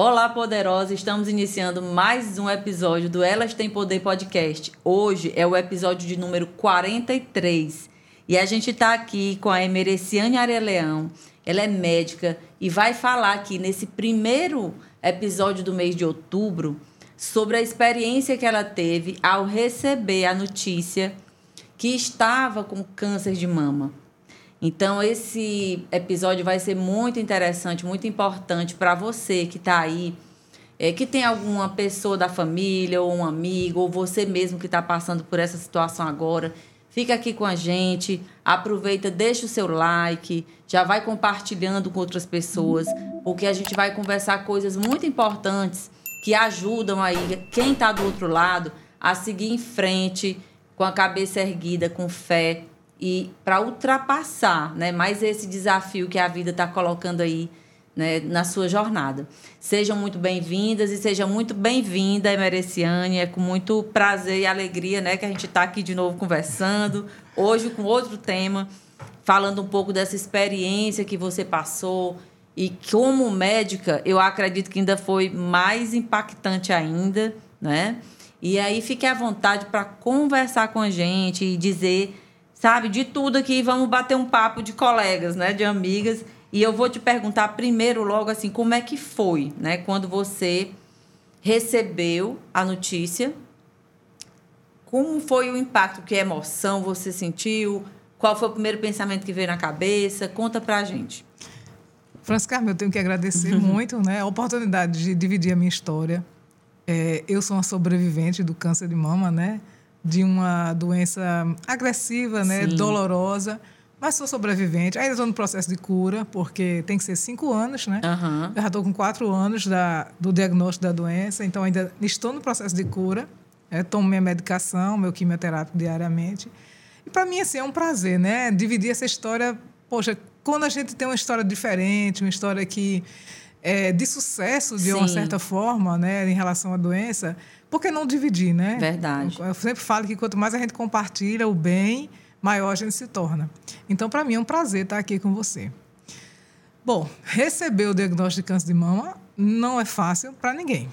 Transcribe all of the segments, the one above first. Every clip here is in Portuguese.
Olá, poderosa! Estamos iniciando mais um episódio do Elas Têm Poder Podcast. Hoje é o episódio de número 43 e a gente está aqui com a Emereciane Areleão. Ela é médica e vai falar aqui nesse primeiro episódio do mês de outubro sobre a experiência que ela teve ao receber a notícia que estava com câncer de mama. Então, esse episódio vai ser muito interessante, muito importante para você que está aí, é, que tem alguma pessoa da família, ou um amigo, ou você mesmo que está passando por essa situação agora. Fica aqui com a gente, aproveita, deixa o seu like, já vai compartilhando com outras pessoas, porque a gente vai conversar coisas muito importantes que ajudam aí quem está do outro lado a seguir em frente com a cabeça erguida, com fé, e para ultrapassar né, mais esse desafio que a vida está colocando aí né, na sua jornada. Sejam muito bem-vindas e seja muito bem-vinda, Emereciane. É com muito prazer e alegria né, que a gente está aqui de novo conversando, hoje com outro tema, falando um pouco dessa experiência que você passou. E como médica, eu acredito que ainda foi mais impactante ainda, né? E aí fique à vontade para conversar com a gente e dizer sabe? De tudo aqui, vamos bater um papo de colegas, né? De amigas. E eu vou te perguntar primeiro, logo assim, como é que foi, né? Quando você recebeu a notícia, como foi o impacto? Que emoção você sentiu? Qual foi o primeiro pensamento que veio na cabeça? Conta pra gente. Francisca, eu tenho que agradecer muito né, a oportunidade de dividir a minha história. É, eu sou uma sobrevivente do câncer de mama, né? De uma doença agressiva, né, dolorosa, mas sou sobrevivente. Ainda estou no processo de cura, porque tem que ser cinco anos, né? Uhum. Eu já estou com quatro anos da, do diagnóstico da doença, então ainda estou no processo de cura. É, tomo minha medicação, meu quimioterápico diariamente. E para mim, assim, é um prazer, né? Dividir essa história. Poxa, quando a gente tem uma história diferente, uma história que é de sucesso, de Sim. uma certa forma, né, em relação à doença, por que não dividir, né? Verdade. Eu sempre falo que quanto mais a gente compartilha o bem, maior a gente se torna. Então, para mim é um prazer estar aqui com você. Bom, receber o diagnóstico de câncer de mama não é fácil para ninguém,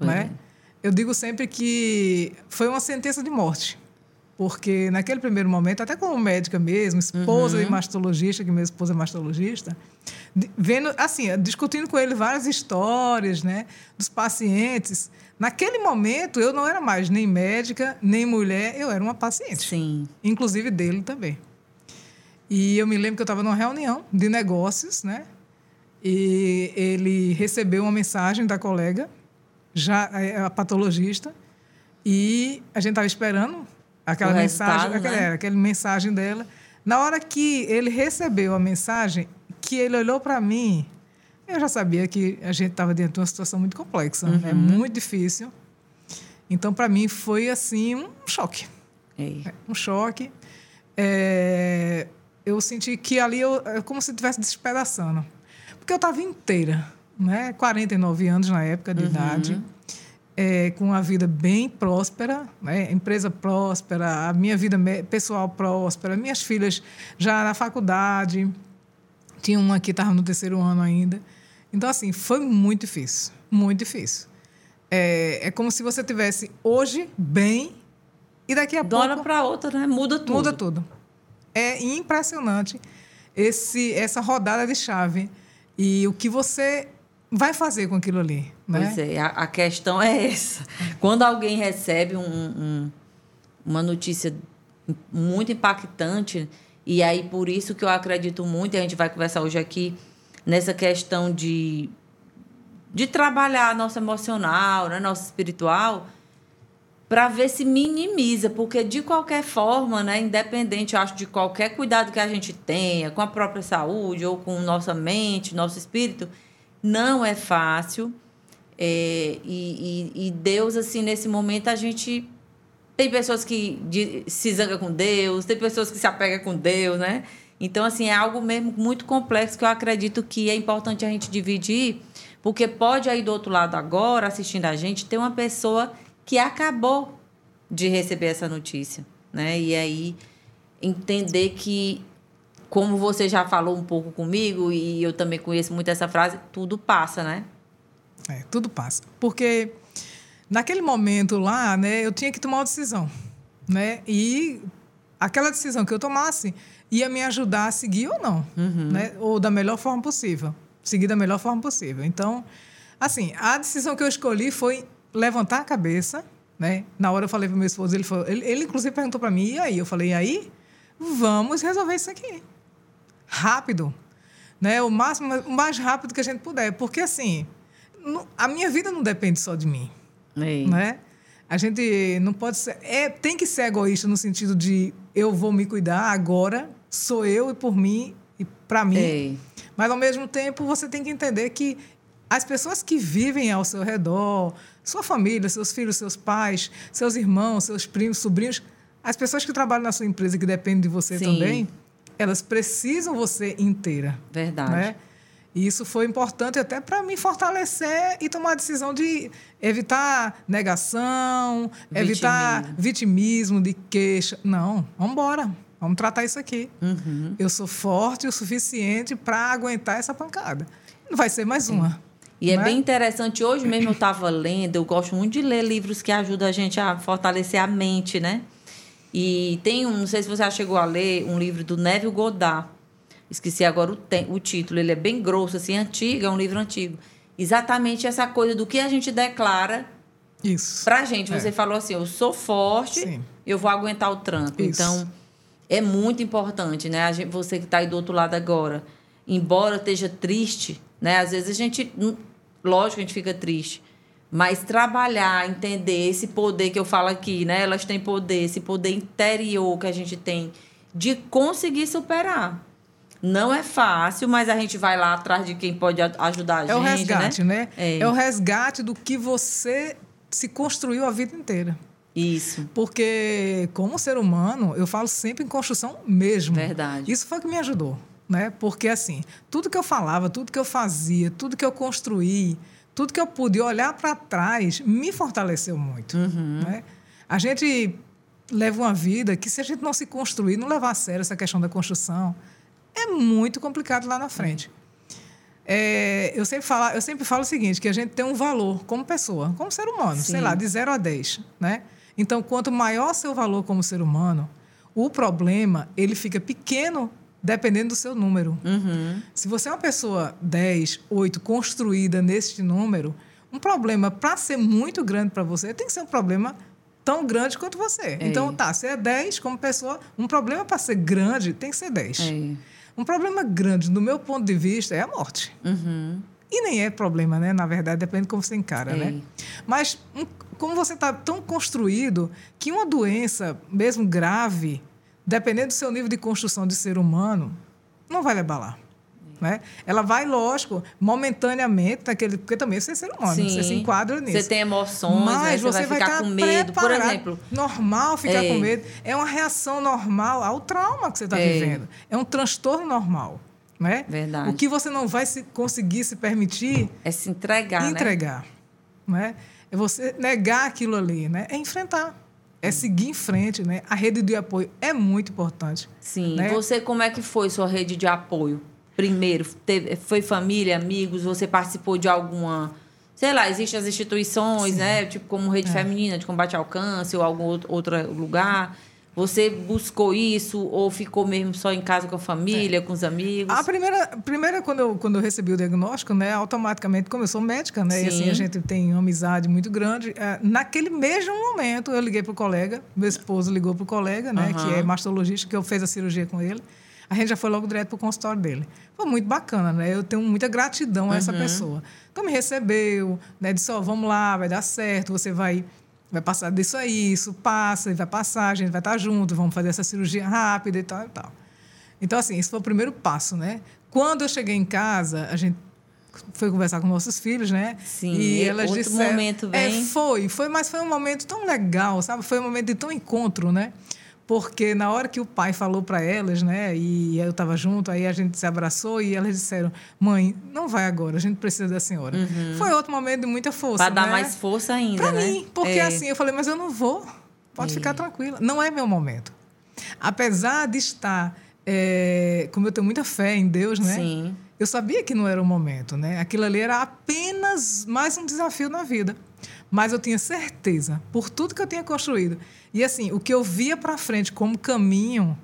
né? É. Eu digo sempre que foi uma sentença de morte. Porque naquele primeiro momento, até como médica mesmo, esposa uhum. de mastologista, que minha esposa é mastologista, vendo, assim, discutindo com ele várias histórias, né, dos pacientes, Naquele momento, eu não era mais nem médica, nem mulher, eu era uma paciente. Sim. Inclusive dele também. E eu me lembro que eu estava numa reunião de negócios, né? E ele recebeu uma mensagem da colega, já é, a patologista, e a gente estava esperando aquela o mensagem, aquela, né? aquela mensagem dela. Na hora que ele recebeu a mensagem, que ele olhou para mim, eu já sabia que a gente estava dentro de uma situação muito complexa, né? uhum. é muito difícil. Então, para mim, foi assim um choque. Ei. Um choque. É, eu senti que ali eu, é como se estivesse despedaçando. Porque eu estava inteira, né? 49 anos na época de uhum. idade, é, com a vida bem próspera, né? empresa próspera, a minha vida pessoal próspera, minhas filhas já na faculdade, tinha uma que estava no terceiro ano ainda. Então, assim, foi muito difícil. Muito difícil. É, é como se você tivesse hoje bem e daqui a De pouco. De hora para outra, né? Muda tudo. Muda tudo. É impressionante esse, essa rodada de chave e o que você vai fazer com aquilo ali. Né? Pois é, a, a questão é essa. Quando alguém recebe um, um, uma notícia muito impactante, e aí por isso que eu acredito muito, e a gente vai conversar hoje aqui nessa questão de, de trabalhar nosso emocional, né, nosso espiritual, para ver se minimiza, porque de qualquer forma, né, independente, eu acho, de qualquer cuidado que a gente tenha com a própria saúde ou com nossa mente, nosso espírito, não é fácil. É, e, e, e, Deus, assim, nesse momento, a gente. Tem pessoas que se zanga com Deus, tem pessoas que se apegam com Deus, né? Então, assim, é algo mesmo muito complexo que eu acredito que é importante a gente dividir, porque pode aí do outro lado agora, assistindo a gente, ter uma pessoa que acabou de receber essa notícia, né? E aí entender que, como você já falou um pouco comigo, e eu também conheço muito essa frase, tudo passa, né? É, tudo passa. Porque naquele momento lá, né, eu tinha que tomar uma decisão, né? E aquela decisão que eu tomasse ia me ajudar a seguir ou não, uhum. né? Ou da melhor forma possível, seguir da melhor forma possível. Então, assim, a decisão que eu escolhi foi levantar a cabeça, né? Na hora eu falei para meu esposo, ele, falou, ele, ele inclusive perguntou para mim, e aí? Eu falei, e aí? Vamos resolver isso aqui. Rápido. Né? O máximo, o mais rápido que a gente puder. Porque, assim, a minha vida não depende só de mim. Ei. Né? A gente não pode ser. É, tem que ser egoísta no sentido de eu vou me cuidar agora, sou eu e por mim e para mim. Ei. Mas, ao mesmo tempo, você tem que entender que as pessoas que vivem ao seu redor, sua família, seus filhos, seus pais, seus irmãos, seus primos, sobrinhos, as pessoas que trabalham na sua empresa que dependem de você Sim. também, elas precisam você inteira. Verdade. Né? E isso foi importante até para me fortalecer e tomar a decisão de evitar negação, Vitimismo. evitar vitimismo de queixa. Não, vamos embora. Vamos tratar isso aqui. Uhum. Eu sou forte o suficiente para aguentar essa pancada. Não vai ser mais uma. E é, é, bem interessante. Hoje mesmo eu estava lendo, eu gosto muito de ler livros que ajudam a gente a fortalecer a mente, né? E tem um, não sei se você já chegou a ler, um livro do Neville Goddard Esqueci agora o, te, o título, ele é bem grosso, assim, antigo, é um livro antigo. Exatamente essa coisa do que a gente declara Isso. pra gente. Você é. falou assim, eu sou forte, Sim. eu vou aguentar o tranco. Isso. Então, é muito importante, né? Gente, você que está aí do outro lado agora, embora esteja triste, né? Às vezes a gente, hum, lógico, a gente fica triste. Mas trabalhar, entender esse poder que eu falo aqui, né? Elas têm poder, esse poder interior que a gente tem de conseguir superar. Não é fácil, mas a gente vai lá atrás de quem pode ajudar a gente. É o resgate, né? né? É. é o resgate do que você se construiu a vida inteira. Isso. Porque, como ser humano, eu falo sempre em construção mesmo. Verdade. Isso foi o que me ajudou. Né? Porque, assim, tudo que eu falava, tudo que eu fazia, tudo que eu construí, tudo que eu pude olhar para trás, me fortaleceu muito. Uhum. Né? A gente leva uma vida que, se a gente não se construir, não levar a sério essa questão da construção, é muito complicado lá na frente. É, eu, sempre falo, eu sempre falo o seguinte, que a gente tem um valor como pessoa, como ser humano, Sim. sei lá, de 0 a 10. Né? Então, quanto maior seu valor como ser humano, o problema ele fica pequeno dependendo do seu número. Uhum. Se você é uma pessoa 10, 8, construída neste número, um problema, para ser muito grande para você, tem que ser um problema tão grande quanto você. É. Então, tá, você é 10 como pessoa, um problema para ser grande tem que ser 10. É. Um problema grande, do meu ponto de vista, é a morte. Uhum. E nem é problema, né? Na verdade, depende de como você encara, é. né? Mas um, como você está tão construído que uma doença, mesmo grave, dependendo do seu nível de construção de ser humano, não vai levar lá. Né? Ela vai, lógico, momentaneamente, naquele, porque também você é ser humano, Sim. você se enquadra nisso. Você tem emoções, mas você, você vai, ficar com medo, por exemplo. Normal ficar é. com medo. É uma reação normal ao trauma que você está é. vivendo. É um transtorno normal. Né? Verdade. O que você não vai se, conseguir se permitir é se entregar. Né? Entregar. Né? né? É você negar aquilo ali, né? É enfrentar é seguir em frente, né? A rede de apoio é muito importante. Sim. Né? Você, como é que foi sua rede de apoio? primeiro? Teve, foi família, amigos? Você participou de alguma. Sei lá, existem as instituições, Sim. né? Tipo, como Rede é. Feminina de Combate ao Câncer ou algum outro lugar. Você buscou isso ou ficou mesmo só em casa com a família, é. com os amigos? A primeira, primeira quando, eu, quando eu recebi o diagnóstico, né, automaticamente, como eu sou médica, né, e assim a gente tem uma amizade muito grande, é, naquele mesmo momento eu liguei para o colega, meu esposo ligou para o colega, né, uhum. que é mastologista, que eu fiz a cirurgia com ele a gente já foi logo direto para o consultório dele. Foi muito bacana, né? Eu tenho muita gratidão a essa uhum. pessoa. Então, me recebeu, né? Disse, ó, oh, vamos lá, vai dar certo, você vai vai passar disso aí, isso passa, vai passar, a gente vai estar junto, vamos fazer essa cirurgia rápida e tal e tal. Então, assim, esse foi o primeiro passo, né? Quando eu cheguei em casa, a gente foi conversar com nossos filhos, né? Sim, e elas outro disseram, momento bem... É, foi, foi, mas foi um momento tão legal, sabe? Foi um momento de tão encontro, né? Porque na hora que o pai falou para elas, né, e eu estava junto, aí a gente se abraçou e elas disseram: "Mãe, não vai agora, a gente precisa da senhora". Uhum. Foi outro momento de muita força, Para dar né? mais força ainda, pra né? mim, porque é. assim, eu falei: "Mas eu não vou. Pode é. ficar tranquila, não é meu momento". Apesar de estar é, como eu tenho muita fé em Deus, né? Sim. eu sabia que não era o momento, né? Aquilo ali era apenas mais um desafio na vida. Mas eu tinha certeza, por tudo que eu tinha construído. E assim, o que eu via para frente como caminho,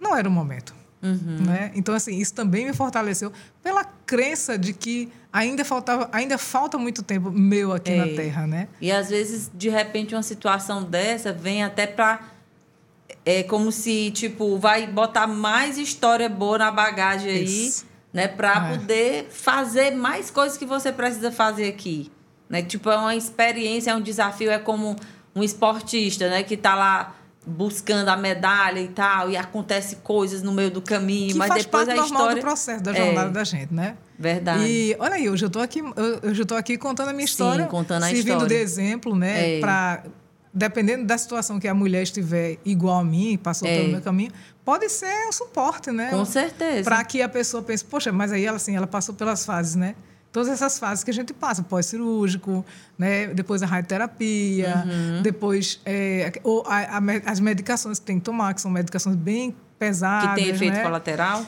não era o momento. Uhum. Né? Então, assim, isso também me fortaleceu pela crença de que ainda faltava, ainda falta muito tempo meu aqui é. na Terra, né? E às vezes, de repente, uma situação dessa vem até para é como se tipo vai botar mais história boa na bagagem aí, isso. né, para é. poder fazer mais coisas que você precisa fazer aqui, né? Tipo, é uma experiência, é um desafio, é como um esportista, né, que está lá buscando a medalha e tal, e acontece coisas no meio do caminho, que mas faz depois parte a normal história do processo da jornada é. da gente, né? Verdade. E olha aí, hoje eu estou aqui, eu estou aqui contando a minha história, Sim, contando a servindo história. de exemplo, né, É. para dependendo da situação que a mulher estiver igual a mim, passou É. pelo meu caminho, pode ser um suporte, né? Com certeza. Para que a pessoa pense, poxa, mas aí ela assim, ela passou pelas fases, né? Todas essas fases que a gente passa, pós-cirúrgico, né? depois a radioterapia, Uhum. depois é, ou a- a as medicações que tem que tomar, que são medicações bem pesadas. que tem efeito né? colateral.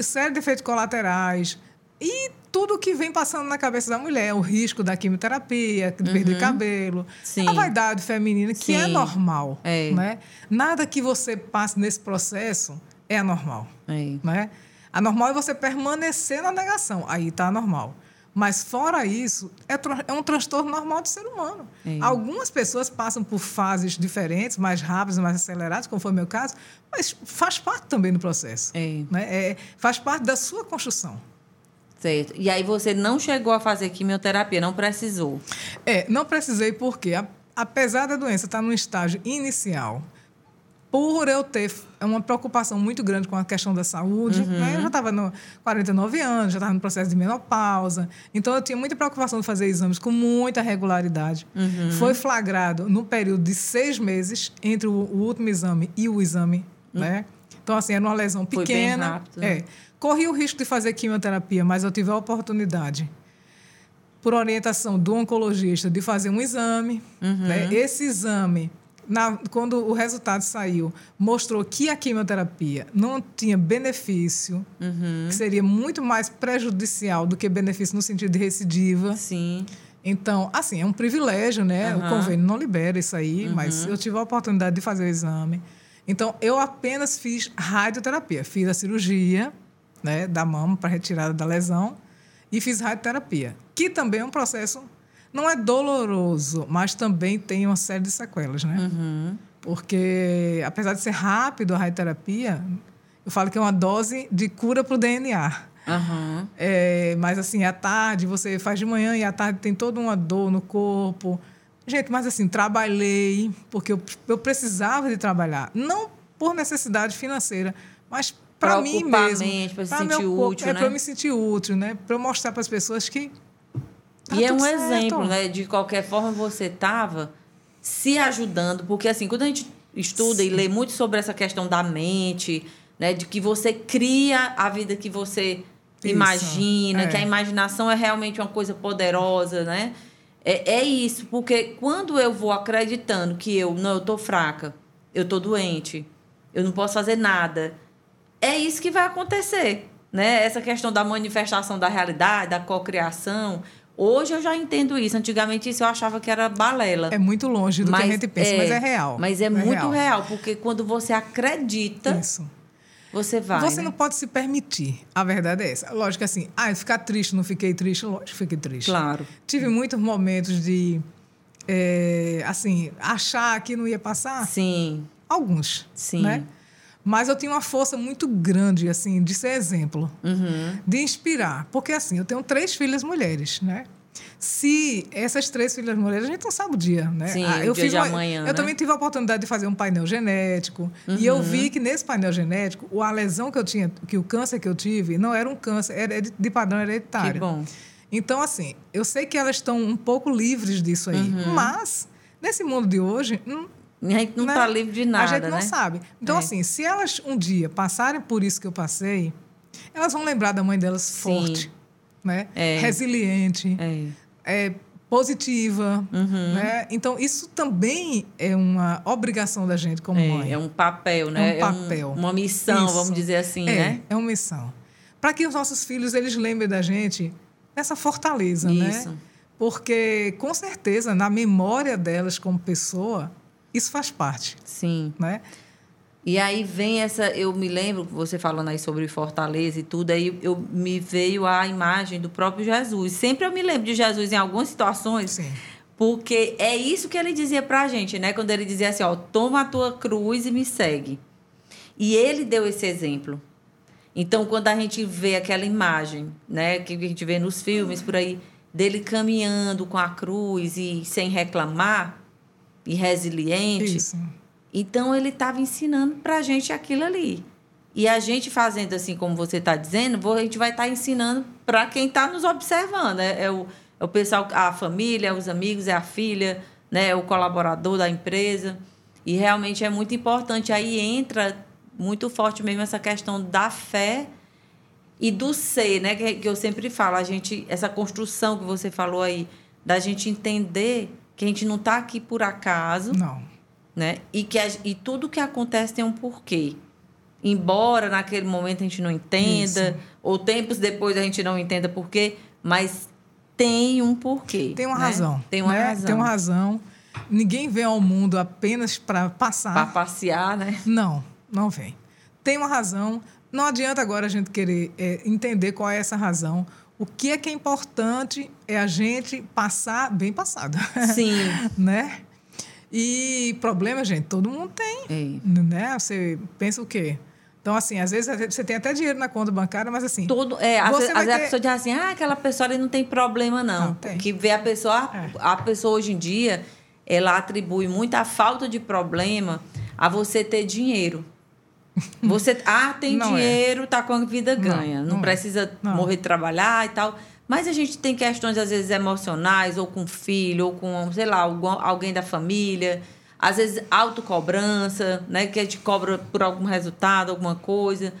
série de efeitos colaterais e tudo que vem passando na cabeça da mulher, o risco da quimioterapia, de perder cabelo, Uhum. Sim. a vaidade feminina, que é Sim. normal. É. Né? Nada que você passe nesse processo é anormal. É. Né? Anormal é você permanecer na negação, aí está anormal. Mas fora isso, é, é um transtorno normal do ser humano. É. Algumas pessoas passam por fases diferentes, mais rápidas, mais aceleradas, como foi o meu caso, mas faz parte também do processo É. né? É, faz parte da sua construção. Certo. E aí você não chegou a fazer quimioterapia, não precisou. É, não precisei porque, a- apesar da doença estar num estágio inicial, por eu ter uma preocupação muito grande com a questão da saúde, né? eu já estava no 49 anos, já estava no processo de menopausa, então eu tinha muita preocupação de fazer exames com muita regularidade. Foi flagrado no período de seis meses entre o, o último exame e o exame, né? Então, assim, era uma lesão Foi bem pequena. rápido, né? É. Corri o risco de fazer quimioterapia, mas eu tive a oportunidade por orientação do oncologista, de fazer um exame. Uhum. né? Esse exame, na- quando o resultado saiu, mostrou que a quimioterapia não tinha benefício, Uhum. que seria muito mais prejudicial do que benefício no sentido de recidiva. Sim. Então, assim, é um privilégio, né? O Aham. convênio não libera isso aí, Uhum. mas eu tive a oportunidade de fazer o exame. Então, eu apenas fiz radioterapia. Fiz a cirurgia né, da mama para retirada da lesão e fiz radioterapia, que também é um processo, não é doloroso, mas também tem uma série de sequelas, né? Uhum. Porque, apesar de ser rápido a radioterapia, eu falo que é uma dose de cura para o DNA. Aham. É, mas assim, à tarde você faz de manhã e à tarde tem toda uma dor no corpo. Gente, mas assim, trabalhei porque eu, eu precisava de trabalhar. Não por necessidade financeira, mas para mim mesmo. se pra sentir corpo, útil, é né? para eu me sentir útil, né? Para eu mostrar para as pessoas que. Tá e é um certo. exemplo, né? De qualquer forma você estava se ajudando, porque assim, quando a gente estuda e lê muito sobre essa questão da mente, né? De que você cria a vida que você Isso, imagina, é. que a imaginação é realmente uma coisa poderosa, né? É, é isso, porque quando eu vou acreditando que eu, não, eu tô fraca, eu tô doente, eu não posso fazer nada, é isso que vai acontecer, né? Essa questão da manifestação da realidade, da cocriação. Hoje eu já entendo isso. Antigamente isso eu achava que era balela. É muito longe do que a gente pensa, mas é real. Mas é, muito real. porque quando você acredita, Isso. você vai. Você né? não pode se permitir. A verdade é essa. Lógico assim, ah, ficar triste, não fiquei triste. Lógico, fiquei triste. Claro. Tive muitos momentos de, é, assim, achar que não ia passar. Sim, Alguns, Sim. né? Mas eu tinha uma força muito grande, assim, de ser exemplo, Uhum. de inspirar. Porque, assim, eu tenho três filhas mulheres, né? Se essas três filhas mulheres, a gente não sabe o dia, né? Sim, Ah, eu dia fiz de uma- amanhã, Eu né? também tive a oportunidade de fazer um painel genético. E Uhum. eu vi que nesse painel genético, a lesão que eu tinha, que o câncer que eu tive, não era um câncer, era de de padrão hereditário. que bom. Então, assim, eu sei que elas estão um pouco livres disso aí. Uhum. Mas, nesse mundo de hoje, hum, A gente não né? está livre de nada, A gente não né? sabe. Então, É. assim, se elas um dia passarem por isso que eu passei, elas vão lembrar da mãe delas Sim. forte, né? É. Resiliente, É. é, positiva, Uhum. né? Então, isso também é uma obrigação da gente como mãe. É, é um papel, né? É um papel. uma missão, Isso. vamos dizer assim, é, né? É uma missão. para que os nossos filhos eles lembrem da gente nessa fortaleza, Isso. né? Porque com certeza na memória delas como pessoa isso faz parte, Sim. né? E aí vem essa, eu me lembro, você falando aí sobre Fortaleza e tudo, aí eu me veio a imagem do próprio Jesus. Sempre eu me lembro de Jesus em algumas situações, Sim. porque é isso que ele dizia pra gente, né? Quando ele dizia assim, ó, toma a tua cruz e me segue. E ele deu esse exemplo. Então, quando a gente vê aquela imagem, né, que a gente vê nos filmes por aí, dele caminhando com a cruz e sem reclamar, e resiliente, Isso. então ele estava ensinando para a gente aquilo ali. E a gente fazendo assim, como você está dizendo, a gente vai estar ensinando para quem está nos observando. É, é o, é o pessoal, a família, os amigos, é a filha, né, é o colaborador da empresa. E realmente é muito importante. Aí entra muito forte mesmo essa questão da fé e do ser, né? Que, que eu sempre falo, a gente, essa construção que você falou aí, da gente entender que a gente não está aqui por acaso Não. né? E que a- e tudo que acontece tem um porquê. Embora naquele momento a gente não entenda, Isso. ou tempos depois a gente não entenda porquê, mas tem um porquê. Tem uma né? razão. Tem uma né? razão. Tem uma razão. Ninguém vem ao mundo apenas para passar. Para passear, né? Não, não vem. Tem uma razão. Não adianta agora a gente querer é, entender qual é essa razão. O que é que é importante é a gente passar bem passado, Sim. né? E problema, gente, todo mundo tem, É. né? Você pensa o quê? Então, assim, às vezes você tem até dinheiro na conta bancária, mas assim, Todo, é, às vezes ter- a pessoa diz assim, ah, aquela pessoa ali não tem problema, não. Não, tem. Que vê a pessoa, É. a pessoa hoje em dia, ela atribui muita falta de problema a você ter dinheiro. Você, ah, tem Não é. dinheiro, tá com a vida Não, ganha. Não, não é. precisa Não. morrer de trabalhar e tal. Mas a gente tem questões, às vezes, emocionais, ou com o filho, ou com, sei lá, alguém da família. Às vezes, autocobrança, né? Que a gente cobra por algum resultado, alguma coisa.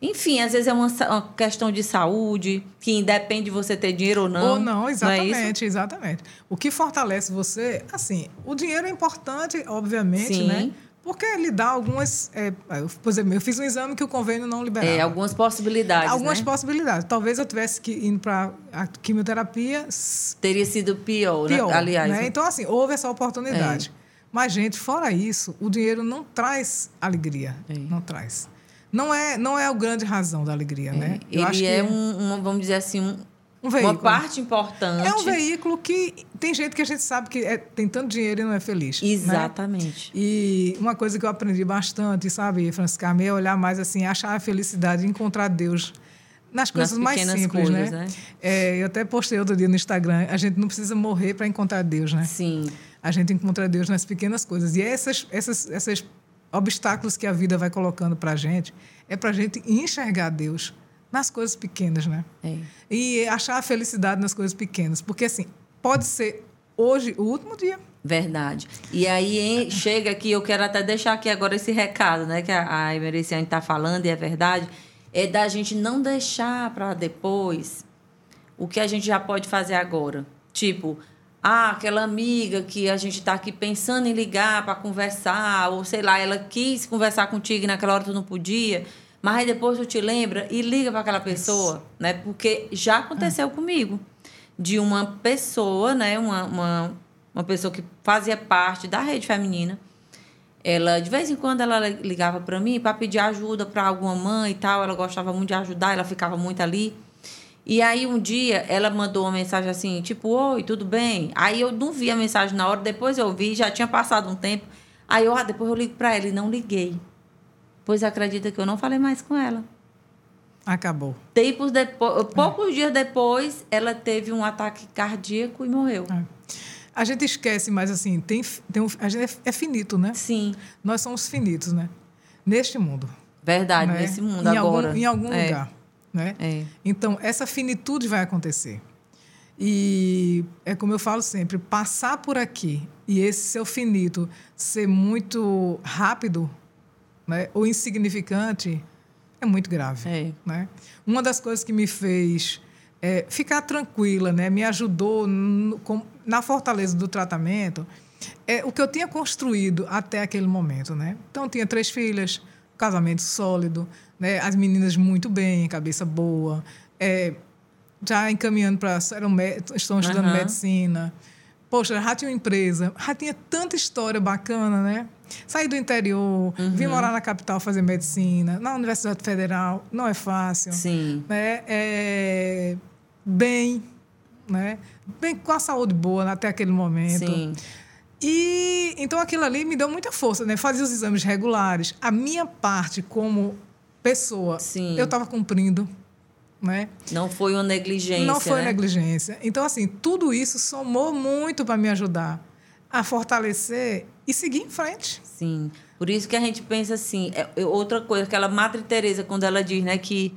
Enfim, às vezes é uma, uma questão de saúde, que independe de você ter dinheiro ou não. Ou não, é exatamente, exatamente. O que fortalece você, assim, o dinheiro é importante, obviamente, Sim. né? Porque ele dá algumas. É, eu, por exemplo, eu fiz um exame que o convênio não liberava. É, algumas possibilidades. Algumas né? possibilidades. Talvez eu tivesse que ir para a quimioterapia Teria sido pior, pior. né? Aliás. né? né? Então, assim, houve essa oportunidade. Mas, gente, fora isso, o dinheiro não traz alegria. É. Não traz. Não é, não é a grande razão da alegria, né? Eu acho Ele que é um, um, vamos dizer assim, um- um uma veículo. parte importante. É um veículo que tem gente que a gente sabe que é- tem tanto dinheiro e não é feliz. né? Exatamente. E uma coisa que eu aprendi bastante, sabe, Francisca, é olhar mais assim, achar a felicidade, encontrar Deus nas coisas mais pequenas simples, coisas, né? né? É, eu até postei outro dia no Instagram, a gente não precisa morrer para encontrar Deus, né? Sim. A gente encontra Deus nas pequenas coisas. E essas, essas, essas obstáculos que a vida vai colocando para a gente, é para a gente enxergar Deus nas coisas pequenas, né? É. E achar a felicidade nas coisas pequenas. Porque, assim, pode ser hoje o último dia. Verdade. E aí hein, chega aqui, eu quero até deixar aqui agora esse recado, né? Que a, a está falando, e é verdade, é da gente não deixar para depois o que a gente já pode fazer agora. Tipo, ah, aquela amiga que a gente está aqui pensando em ligar para conversar, ou sei lá, ela quis conversar contigo e naquela hora tu não podia, mas aí depois tu te lembra e liga para aquela pessoa, né? Porque já aconteceu comigo. De uma pessoa, né? Uma, uma, uma pessoa que fazia parte da rede feminina. Ela, de vez em quando, ela ligava para mim para pedir ajuda para alguma mãe e tal. Ela gostava muito de ajudar, ela ficava muito ali. E aí, um dia, ela mandou uma mensagem assim, tipo, oi, tudo bem? Aí eu não vi a mensagem na hora, depois eu vi, já tinha passado um tempo. Aí eu, ah, depois eu ligo para ela e não liguei. Pois acredita que eu não falei mais com ela. Acabou. Tempos depois, poucos dias depois, ela teve um ataque cardíaco e morreu. É. A gente esquece, mas assim, tem, tem um, a gente é, é finito, né? Sim, Nós somos finitos, né? Neste mundo. verdade, né? nesse mundo em agora. Algum, em algum É, lugar. Né? É. Então, essa finitude vai acontecer. E é como eu falo sempre, passar por aqui e esse seu finito ser muito rápido né, ou insignificante é muito grave. É. Né? Uma das coisas que me fez é, ficar tranquila, né, me ajudou no- com- na fortaleza do tratamento, é o que eu tinha construído até aquele momento. Né? Então, eu tinha três filhas, casamento sólido, né? As meninas muito bem, cabeça boa, é, já encaminhando para estão estudando Aham. medicina. Poxa, já tinha uma empresa, já tinha tanta história bacana, né? Saí do interior, vim morar na capital fazer medicina, na Universidade Federal, não é fácil Sim. né? É, bem, né? Bem com a saúde boa até aquele momento. Sim. E então aquilo ali me deu muita força, né? Fazia os exames regulares. A minha parte como pessoa, Sim. eu estava cumprindo, né? Não foi uma negligência. Não foi né? negligência. Então assim, tudo isso somou muito para me ajudar a fortalecer e seguir em frente. Sim. Por isso que a gente pensa assim, é, é outra coisa, aquela Madre Teresa quando ela diz, né, que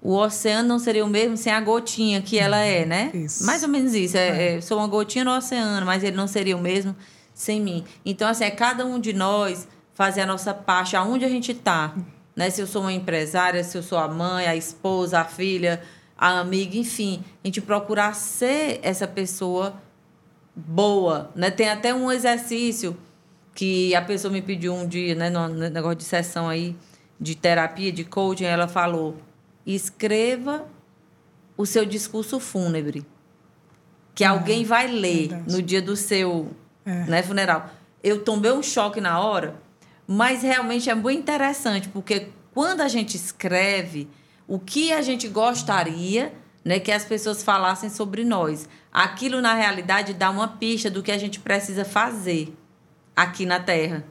o oceano não seria o mesmo sem a gotinha que ela é, né? Isso. Mais ou menos isso. É, é, sou uma gotinha no oceano, mas ele não seria o mesmo sem mim. Então, assim, é cada um de nós fazer a nossa parte aonde a gente está. Né? Se eu sou uma empresária, se eu sou a mãe, a esposa, a filha, a amiga, enfim. A gente procurar ser essa pessoa boa, né? Tem até um exercício que a pessoa me pediu um dia, né, no negócio de sessão aí de terapia, de coaching, ela falou: "Escreva o seu discurso fúnebre, que alguém vai ler verdade. no dia do seu, É. né, funeral". Eu tomei um choque na hora, mas realmente é muito interessante, porque quando a gente escreve o que a gente gostaria né, que as pessoas falassem sobre nós. Aquilo, na realidade, dá uma pista do que a gente precisa fazer aqui na Terra.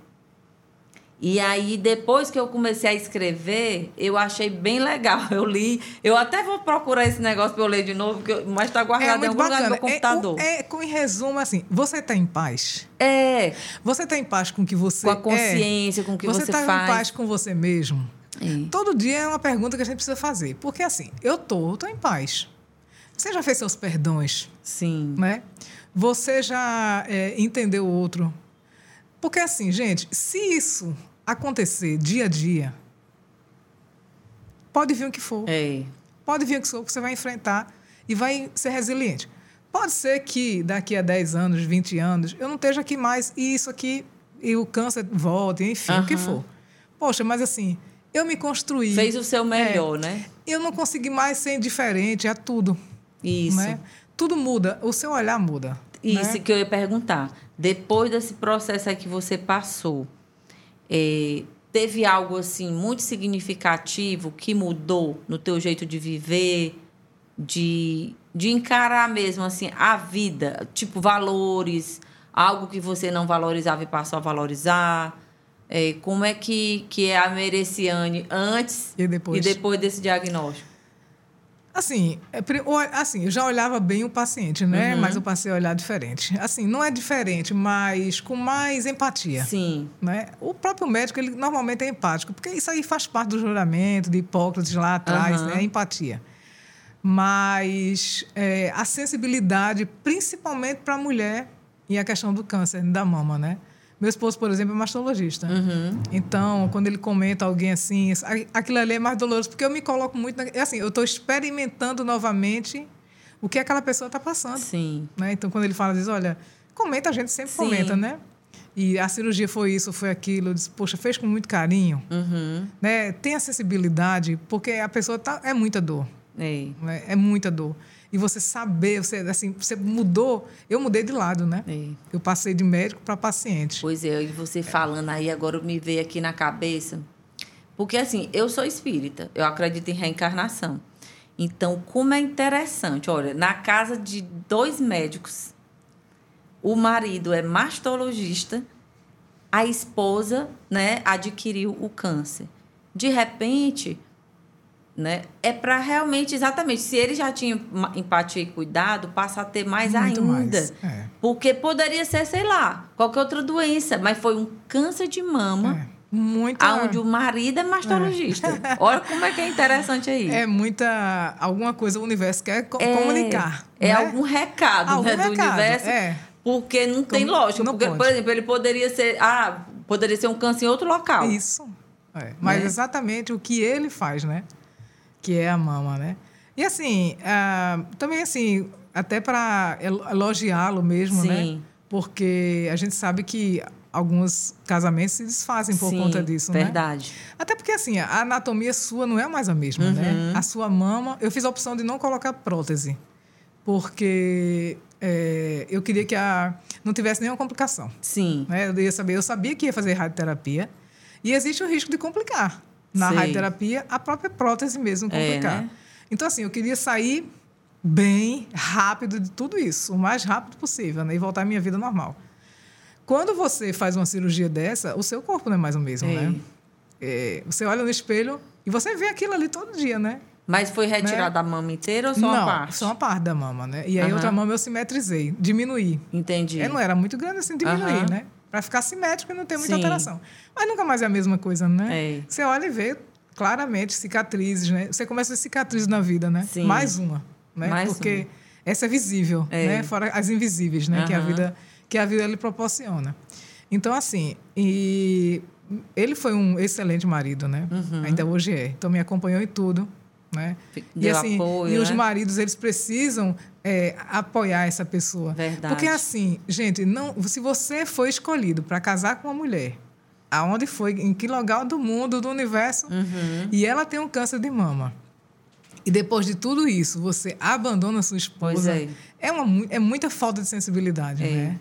E aí, depois que eu comecei a escrever, eu achei bem legal. Eu li. Eu até vou procurar esse negócio para eu ler de novo, porque eu- mas está guardado em algum lugar do meu computador. É, é, com- em resumo, assim, você está em paz? É, Você está em paz com o que você com a é? consciência, com o que você, Você está em faz. paz com você mesmo? É. Todo dia é uma pergunta que a gente precisa fazer. Porque assim, eu tô, eu tô em paz. Você já fez seus perdões, Sim. né? Você já é, entendeu o outro. Porque assim, gente, se isso acontecer dia a dia, pode vir o que for. É. Pode vir o que for, que você vai enfrentar e vai ser resiliente. Pode ser que daqui a 10 anos, 20 anos, eu não esteja aqui mais e isso aqui, e o câncer volte, enfim, o que for. Poxa, mas assim, eu me construí. Fez o seu melhor, né? Eu não consegui mais ser indiferente a tudo. Isso. Né? Tudo muda, o seu olhar muda. Isso né? que eu ia perguntar. Depois desse processo aí que você passou, é, teve algo assim muito significativo que mudou no teu jeito de viver, de, de encarar mesmo assim a vida, tipo valores, algo que você não valorizava e passou a valorizar. É, como é que, que é a Mereciane antes E depois? e depois desse diagnóstico? Assim, é, assim, eu já olhava bem o paciente, né? Uhum. Mas eu passei a olhar diferente. Assim, não é diferente, mas com mais empatia. Sim. né? O próprio médico, ele normalmente é empático, porque isso aí faz parte do juramento de Hipócrates lá atrás, Aham. né? A empatia. Mas é, a sensibilidade, principalmente para a mulher, e a questão do câncer da mama, né? Meu esposo, por exemplo, é mastologista. Uhum. Então, quando ele comenta alguém assim, aquilo ali é mais doloroso, porque eu me coloco muito. Na, é assim, eu estou experimentando novamente o que aquela pessoa está passando. Sim. Né? Então, quando ele fala, diz, olha, comenta, a gente sempre Sim. comenta, né? E a cirurgia foi isso, foi aquilo. Eu disse, poxa, fez com muito carinho. Uhum. Né? Tem acessibilidade, porque a pessoa tá, é muita dor. É. Né? É muita dor. E você saber, você, assim, você mudou. Eu mudei de lado, né? É. Eu passei de médico para paciente. Pois é, e você falando aí, agora me veio aqui na cabeça. Porque, assim, eu sou espírita, eu acredito em reencarnação. Então, como é interessante, olha, na casa de dois médicos, o marido é mastologista, a esposa, né, adquiriu o câncer. De repente, né, é para realmente, exatamente, se ele já tinha empatia e cuidado, passa a ter mais Muito ainda. mais, é. Porque poderia ser, sei lá, qualquer outra doença, mas foi um câncer de mama, É. Muita, aonde o marido é mastologista. Olha como é que é interessante aí. é muita. Alguma coisa o universo quer co- É- comunicar. É né? algum recado Algum né, do recado, universo. é. Porque não tem Como- lógica. não Porque, por exemplo, ele poderia ser. Ah, poderia ser um câncer em outro local. Isso. É, Mas Né? exatamente o que ele faz, né? Que é a mama, né? E assim, ah, também assim, até para elogiá-lo mesmo, né? Sim. Porque a gente sabe que alguns casamentos se desfazem por Sim, conta disso, né? verdade. Até porque, assim, a anatomia sua não é mais a mesma, Uhum. né? A sua mama... Eu fiz a opção de não colocar prótese, porque é, eu queria que a, não tivesse nenhuma complicação. Sim. Né? Eu, ia saber, eu sabia que ia fazer radioterapia e existe o risco de complicar. Na Sei. radioterapia, a própria prótese mesmo É, complicar. né? Então, assim, eu queria sair bem rápido de tudo isso, o mais rápido possível, né? E voltar à minha vida normal. Quando você faz uma cirurgia dessa, o seu corpo não é mais o mesmo, É. né? É, você olha no espelho e você vê aquilo ali todo dia, né? Mas foi retirada a mama inteira ou só uma não, parte? só uma parte da mama, né? E aí Aham. outra mama eu simetrizei, diminuí. Entendi. É, não era muito grande assim, diminuir, Aham. né? Para ficar simétrico e não ter muita Sim. alteração. Mas nunca mais é a mesma coisa, né? É. Você olha e vê claramente cicatrizes, né? Você começa a ver cicatrizes na vida, né? Sim. Mais uma, né? Mais Porque essa é visível, É. né? Fora as invisíveis, né? Que a vida que a vida lhe proporciona. Então assim, e ele foi um excelente marido, né? Uhum. Ainda hoje é. Então me acompanhou em tudo, né? e Deu assim, apoio, e os né? maridos eles precisam é, apoiar essa pessoa. Verdade. Porque assim, gente, não, se você foi escolhido para casar com uma mulher, aonde foi, em que lugar do mundo, do universo, Uhum. e ela tem um câncer de mama. E depois de tudo isso, você abandona sua esposa. É. É, uma, é muita falta de sensibilidade, né?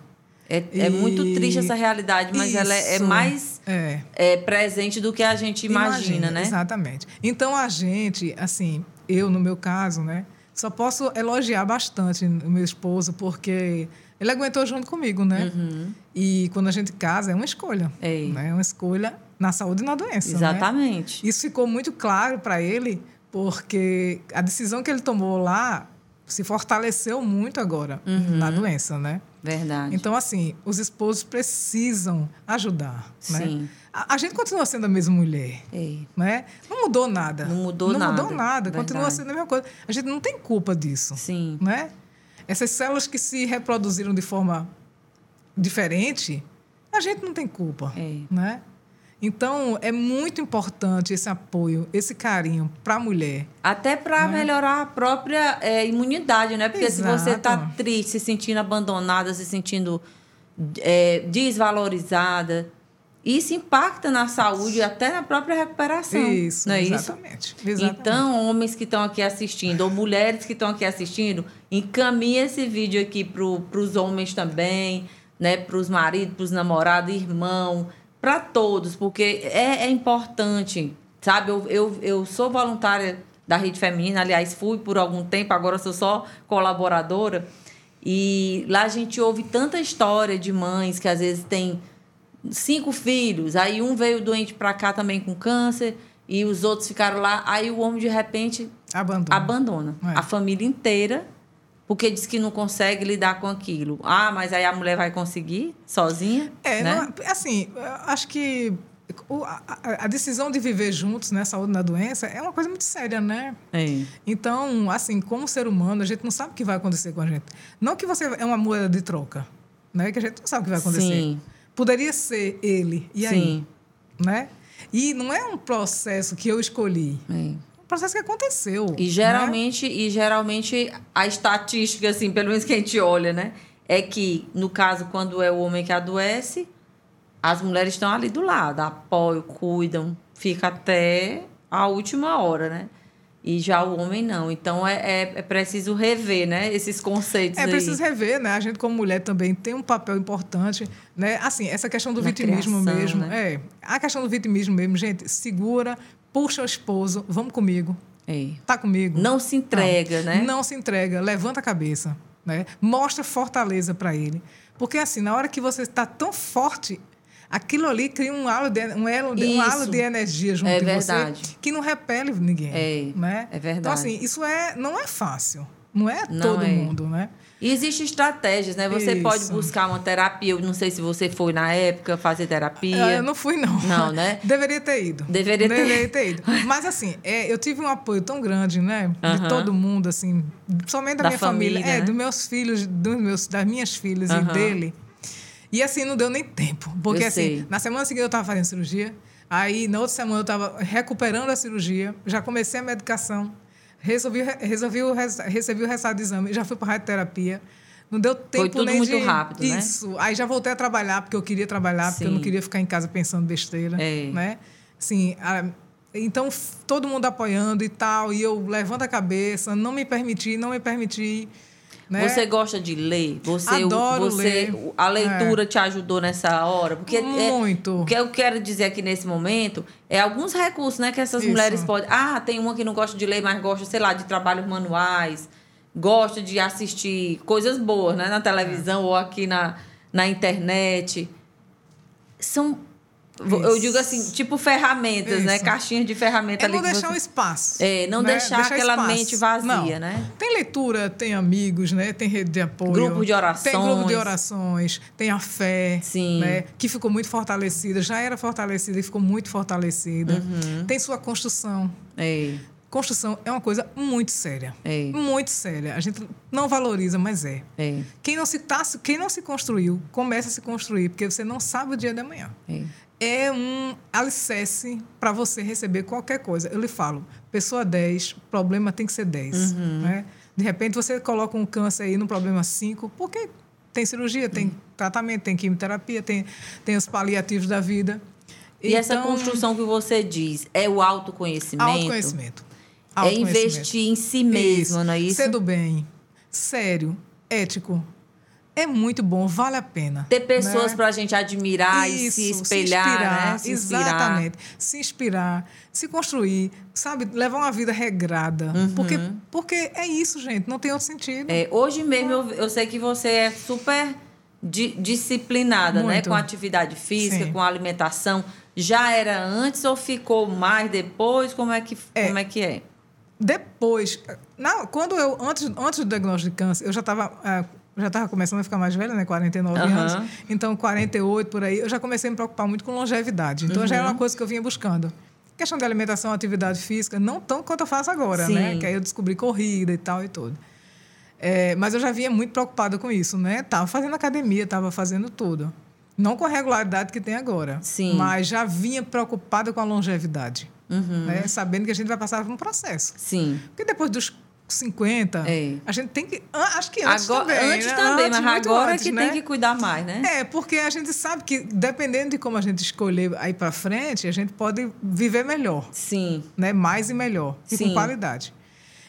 É, é muito E- triste essa realidade, mas ela é, é Isso. mais É. é, presente do que a gente imagina, né? Exatamente. Então a gente, assim, eu no meu caso, né, só posso elogiar bastante o meu esposo porque ele aguentou junto comigo, né? E quando a gente casa é uma escolha, Uhum. É. né? É uma escolha na saúde e na doença, né? Exatamente. Isso ficou muito claro para ele porque a decisão que ele tomou lá se fortaleceu muito agora Uhum. na doença, né? Verdade. Então, assim, os esposos precisam ajudar, né? Sim. A, a gente continua sendo a mesma mulher, É. né? Não mudou nada. Não mudou não nada. mudou nada. Continua Verdade. sendo a mesma coisa. A gente não tem culpa disso, Sim. né? Essas células que se reproduziram de forma diferente, a gente não tem culpa, É. né? Então, é muito importante esse apoio, esse carinho para a mulher. Até para melhorar a própria é, imunidade, né? Porque se você Exato. tá triste, se sentindo abandonada, se sentindo é, desvalorizada, isso impacta na saúde e até na própria recuperação. Isso, não é isso? exatamente. exatamente. Então, homens que estão aqui assistindo, ou mulheres que estão aqui assistindo, encaminhe esse vídeo aqui para os homens também, né? Para os maridos, para os namorados, irmão, para todos, porque é, é importante, sabe? Eu, eu, eu sou voluntária da Rede Feminina, aliás, fui por algum tempo, agora sou só colaboradora. E lá a gente ouve tanta história de mães que às vezes têm cinco filhos, aí um veio doente para cá também com câncer e os outros ficaram lá, aí o homem de repente Abandona. abandona É. a família inteira porque diz que não consegue lidar com aquilo. Ah, mas aí a mulher vai conseguir sozinha, É, né? não- assim, eu acho que a decisão de viver juntos, né, saúde na doença, é uma coisa muito séria, né? É. Então, assim, como ser humano, a gente não sabe o que vai acontecer com a gente. Não que você é uma moeda de troca, né? Que a gente não sabe o que vai acontecer. Sim. Poderia ser ele, e aí? Sim. Né? E não é um processo que eu escolhi. É. Processo que aconteceu. E né? geralmente, e geralmente a estatística, assim, pelo menos que a gente olha, né? É que, no caso, quando é o homem que adoece, as mulheres estão ali do lado, apoiam, cuidam, fica até a última hora, né? E já o homem não. Então é, é, é preciso rever, né? Esses conceitos É aí. preciso rever, né? A gente, como mulher, também tem um papel importante, né? Assim, essa questão do Na vitimismo criação, mesmo. né? É. A questão do vitimismo mesmo, gente, segura, puxa o esposo, vamos comigo. É. Tá comigo. Não se entrega, Não. né? Não se entrega, levanta a cabeça, né? Mostra fortaleza para ele. Porque assim, na hora que você está tão forte, aquilo ali cria um halo de, um elo de, um halo de energia junto É de verdade. você que não repele ninguém, É, né? é verdade. Então assim, isso é não é fácil. Não é Não todo é. mundo, né? E existem estratégias, né? Você Isso. pode buscar uma terapia. Eu não sei se você foi na época fazer terapia. Ah, Eu não fui, não. Não, né? Deveria ter ido. Deveria ter- Deveria ter ido. Mas, assim, é, eu tive um apoio tão grande, né? De Aham. todo mundo, assim. Somente da, Da minha família. família, É, né? dos meus filhos, dos meus, das minhas filhas Aham. e dele. E, assim, não deu nem tempo. Porque, Eu assim, sei. na semana seguinte eu estava fazendo cirurgia. Aí, na outra semana, eu estava recuperando a cirurgia. Já comecei a medicação. Resolvi, resolvi o, recebi o resultado do exame. Já fui para radioterapia. Não deu tempo tudo nem muito de... rápido, né? Isso. Aí já voltei a trabalhar, porque eu queria trabalhar, porque eu não Sim. queria ficar em casa pensando besteira, É. né? Assim, a- então, todo mundo apoiando e tal, e eu levando a cabeça, não me permiti, não me permiti, né? Você gosta de ler? Você, Adoro você, ler. A leitura te ajudou nessa hora? Porque é- Muito. o que eu quero dizer aqui nesse momento é alguns recursos né, que essas Isso. mulheres podem. Ah, tem uma que não gosta de ler, mas gosta, sei lá, de trabalhos manuais, gosta de assistir coisas boas né, na televisão ou aqui na, na internet. São. Eu digo assim, tipo ferramentas, né? Isso. Caixinhas de ferramenta É ali. não deixar você- um espaço. É, não né? deixar aquela mente vazia, Não. né? Tem leitura, tem amigos, né? Tem rede de apoio. Grupo de orações. Tem grupo de orações, tem a fé, Sim. né? Que ficou muito fortalecida, já era fortalecida e ficou muito fortalecida. Uhum. Tem sua construção. Construção é uma coisa muito séria. Muito séria. A gente não valoriza, mas é. Quem não se, tá, quem não se construiu, começa a se construir, porque você não sabe o dia de amanhã é. é um alicerce para você receber qualquer coisa. Eu lhe falo, pessoa 10, problema tem que ser 10. Uhum. Né? De repente você coloca um câncer aí no problema 5, porque tem cirurgia, tem Uhum. tratamento, tem quimioterapia, tem, tem os paliativos da vida. E essa Então, construção que você diz é o autoconhecimento? Autoconhecimento. É Autoconhecimento. investir em si mesmo, não é isso? Ser do bem, sério, ético. É muito bom, vale a pena. Ter pessoas né? para a gente admirar e Isso, se espelhar, né? Se inspirar. Exatamente. Se inspirar, se construir, sabe? Levar uma vida regrada. Porque, porque é isso, gente. Não tem outro sentido. Uhum. É, hoje mesmo eu, eu sei que você é super di- disciplinada, né? Muito. Com atividade física, Sim. com alimentação. Já era antes ou ficou mais depois? Como é que É. Como é, que é? Depois, na, quando eu, antes, antes do diagnóstico de câncer, eu já estava. Já estava começando a ficar mais velha, né? 49 Aham. anos. Então, 48 por aí, eu já comecei a me preocupar muito com longevidade. Então, já era Uhum. uma coisa que eu vinha buscando. Questão de alimentação, atividade física, não tão quanto eu faço agora, Sim. né? Que aí eu descobri corrida e tal e tudo. É, mas eu já vinha muito preocupada com isso, né? Tava fazendo academia, tava fazendo tudo. Não com a regularidade que tem agora. Sim. Mas já vinha preocupada com a longevidade. Uhum. Né? Sabendo que a gente vai passar por um processo. Sim. Porque depois dos 50, É. a gente tem que. Acho que antes Agora, também. antes né? também, Antes, mas agora antes, que né? tem que cuidar mais, né? É, porque a gente sabe que, dependendo de como a gente escolher aí para frente, a gente pode viver melhor, Sim. né? Mais e melhor, e Sim. com qualidade.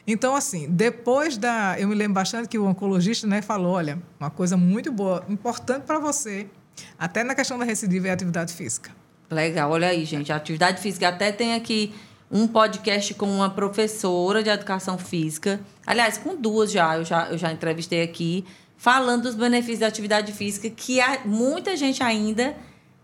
Então, assim, depois da. Eu me lembro bastante que o oncologista né, falou: olha, uma coisa muito boa, importante para você, até na questão da recidiva, é a atividade física. Legal, olha aí, gente. A atividade física até tem aqui um podcast com uma professora de educação física. Aliás, com duas já, eu já, eu já entrevistei aqui, falando dos benefícios da atividade física, que há, muita gente ainda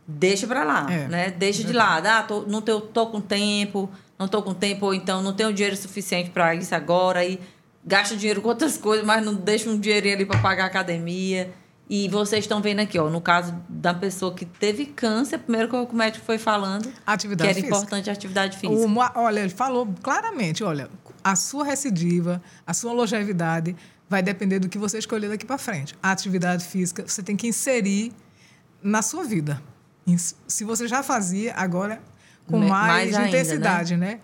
deixa para lá, É, né? Deixa de lado. Ah, tô, não tô, tô com tempo, não tô com tempo, ou então não tenho dinheiro suficiente para isso agora, e gasta dinheiro com outras coisas, mas não deixa um dinheirinho ali para pagar a academia. E vocês estão vendo aqui, ó, no caso da pessoa que teve câncer, primeiro que o médico foi falando Atividade que era física. importante a atividade física. Mo- olha, ele falou claramente, olha, a sua recidiva, a sua longevidade vai depender do que você escolher daqui para frente. A atividade física você tem que inserir na sua vida. Se você já fazia, agora com mais, mais ainda, intensidade, né?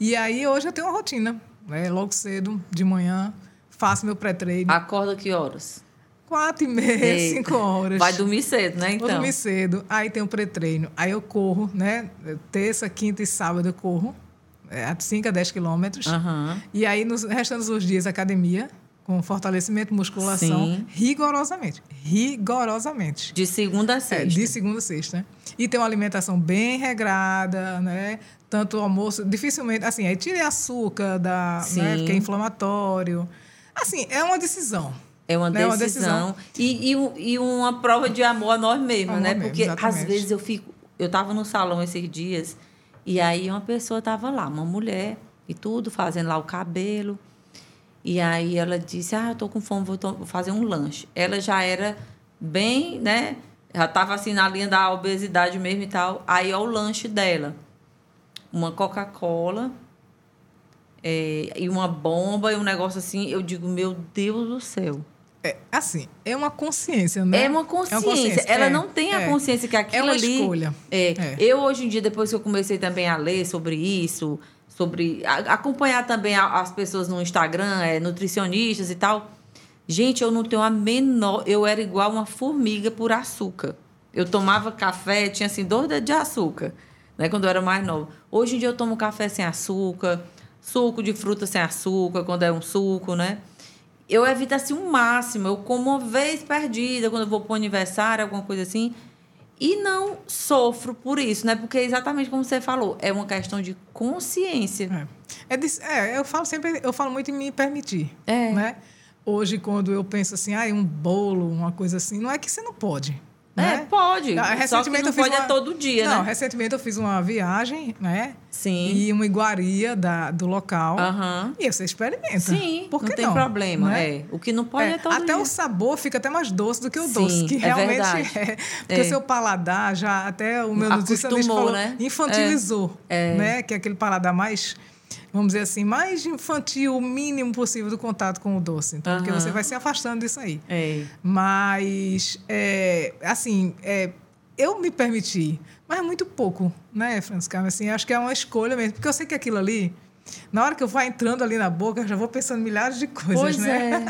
E aí hoje eu tenho uma rotina, né? Logo cedo, de manhã, faço meu pré-treino. Acorda que horas? Quatro e meia, Eita. cinco horas. Vai dormir cedo, né, Vou então? dormir cedo, aí tem o pré-treino. Aí eu corro, né? Terça, quinta e sábado eu corro, é, a 5 a 10 quilômetros. Aham. E aí, nos restantes dos dias, academia, com fortalecimento, musculação, Sim. rigorosamente. Rigorosamente. De segunda a É, sexta. de segunda a sexta. E tem uma alimentação bem regrada, né? Tanto o almoço, dificilmente, assim, aí tirei açúcar, da, né? Sim. que é inflamatório. Assim, é uma decisão. É uma né, uma decisão. E, e, e uma prova de amor a nós mesmos, Amor né? mesmo, Porque às exatamente. vezes eu fico. Eu tava no salão esses dias e aí uma pessoa tava lá, uma mulher e tudo, fazendo lá o cabelo. E aí ela disse: Ah, eu tô com fome, vou, fazer um lanche. Ela já era bem, né? Já tava assim na linha da obesidade mesmo e tal. Aí ó, o lanche dela: uma Coca-Cola. é, e uma bomba e um negócio assim, eu digo, meu Deus do céu. É, assim, é uma consciência, né? É uma consciência. Ela é, não tem a é. consciência que aquilo É uma ali. escolha. É. É. Eu, hoje em dia, depois que eu comecei também a ler sobre isso, sobre. a- acompanhar também a- as pessoas no Instagram, é, nutricionistas e tal. Gente, eu não tenho a menor. Eu era igual uma formiga por açúcar. Eu tomava café, tinha assim, dois dedos de açúcar, né? Quando eu era mais nova. Hoje em dia eu tomo café sem açúcar, suco de fruta sem açúcar, quando é um suco, né? Eu evito assim o máximo. Eu como uma vez perdida, quando eu vou para o aniversário, alguma coisa assim. E não sofro por isso, né? Porque é exatamente como você falou, é uma questão de consciência. É, é, de, é eu falo sempre, eu falo muito em me permitir. É. Né? Hoje, quando eu penso assim, ah, um bolo, uma coisa assim, não é que você não pode. Né? É, pode. Não eu fiz pode uma... é todo dia, não, né? recentemente eu fiz uma viagem, né? Sim. E uma iguaria da, do local. Aham. E você experimenta. Sim, Por que não tem não? problema. Né? É. O que não pode é, É, todo até dia. o sabor fica até mais doce do que o Sim, doce, que é realmente verdade. é. Porque É. o seu paladar já, até o meu nutricionista falou, né? infantilizou, É. né? Que é aquele paladar mais, vamos dizer assim, mais infantil, o mínimo possível do contato com o doce. Então, porque Aham. você vai se afastando disso aí. Mas, é, assim, é, eu me permiti, mas é muito pouco, né, Francisca? Assim, acho que é uma escolha mesmo, porque eu sei que aquilo ali, na hora que eu vou entrando ali na boca, eu já vou pensando milhares de coisas, Pois né?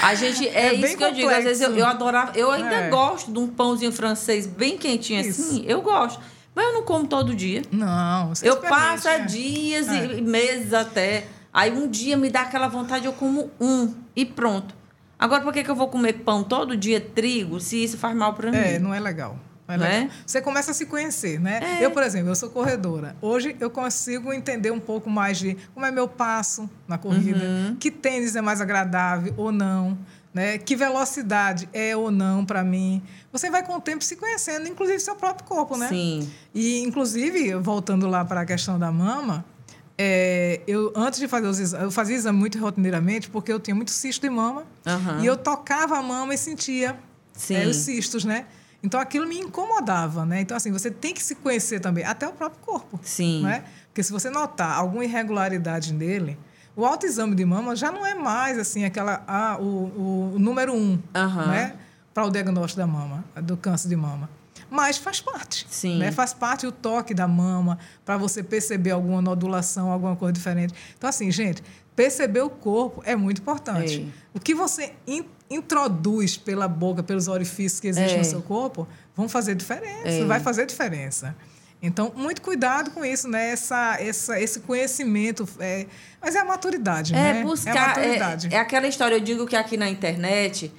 é. A gente, é, É isso que eu digo. Às vezes eu, complexo. eu adorava. Eu ainda É. gosto de um pãozinho francês bem quentinho Isso. assim. Eu gosto. Mas eu não como todo dia. Não, você eu passo é dias É. e meses até. Aí um dia me dá aquela vontade, eu como um e pronto. Agora, por que, que eu vou comer pão todo dia, trigo, se isso faz mal para mim? É, não é legal. Não é Não legal. é? Você começa a se conhecer, né? É. Eu, por exemplo, eu sou corredora. Hoje eu consigo entender um pouco mais de como é meu passo na corrida, Uhum. que tênis é mais agradável ou não, né? Que velocidade é ou não para mim. Você vai com o tempo se conhecendo, inclusive seu próprio corpo, né? Sim. E, inclusive, voltando lá para a questão da mama, é, eu antes de fazer os exames, eu fazia exame muito rotineiramente porque eu tinha muito cisto de mama Aham. e eu tocava a mama e sentia Sim. é, os cistos, né? Então aquilo me incomodava, né? Então assim, você tem que se conhecer também, até o próprio corpo, Sim. né? Porque se você notar alguma irregularidade nele, o autoexame de mama já não é mais assim aquela ah, o, o número um, Aham. né? Para o diagnóstico da mama, do câncer de mama. Mas faz parte. Sim. Né? Faz parte o toque da mama para você perceber alguma nodulação, alguma coisa diferente. Então, assim, gente, perceber o corpo é muito importante. É. O que você in- introduz pela boca, pelos orifícios que existem É. no seu corpo, vão fazer diferença. É. Vai fazer diferença. Então, muito cuidado com isso, né? Essa, essa, esse conhecimento. É, mas é a maturidade, né? É buscar. É a É, maturidade. é aquela história, eu digo que aqui na internet,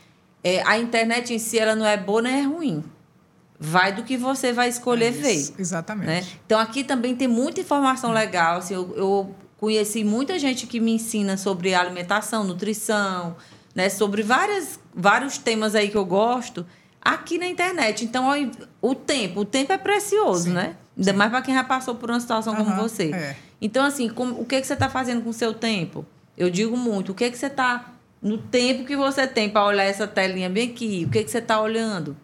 é, a internet em si ela não é boa nem é ruim. Vai do que você vai escolher ver. Isso, Exatamente. né? Então aqui também tem muita informação legal. Assim, eu, eu conheci muita gente que me ensina sobre alimentação, nutrição, né? Sobre várias, vários temas aí que eu gosto aqui na internet. Então o tempo, o tempo é precioso, Sim, né? Ainda mais para quem já passou por uma situação como Aham, você. é. Então assim, como- o que que você está fazendo com o seu tempo? Eu digo muito. O que que você está no tempo que você tem para olhar essa telinha bem aqui? O que que você está olhando?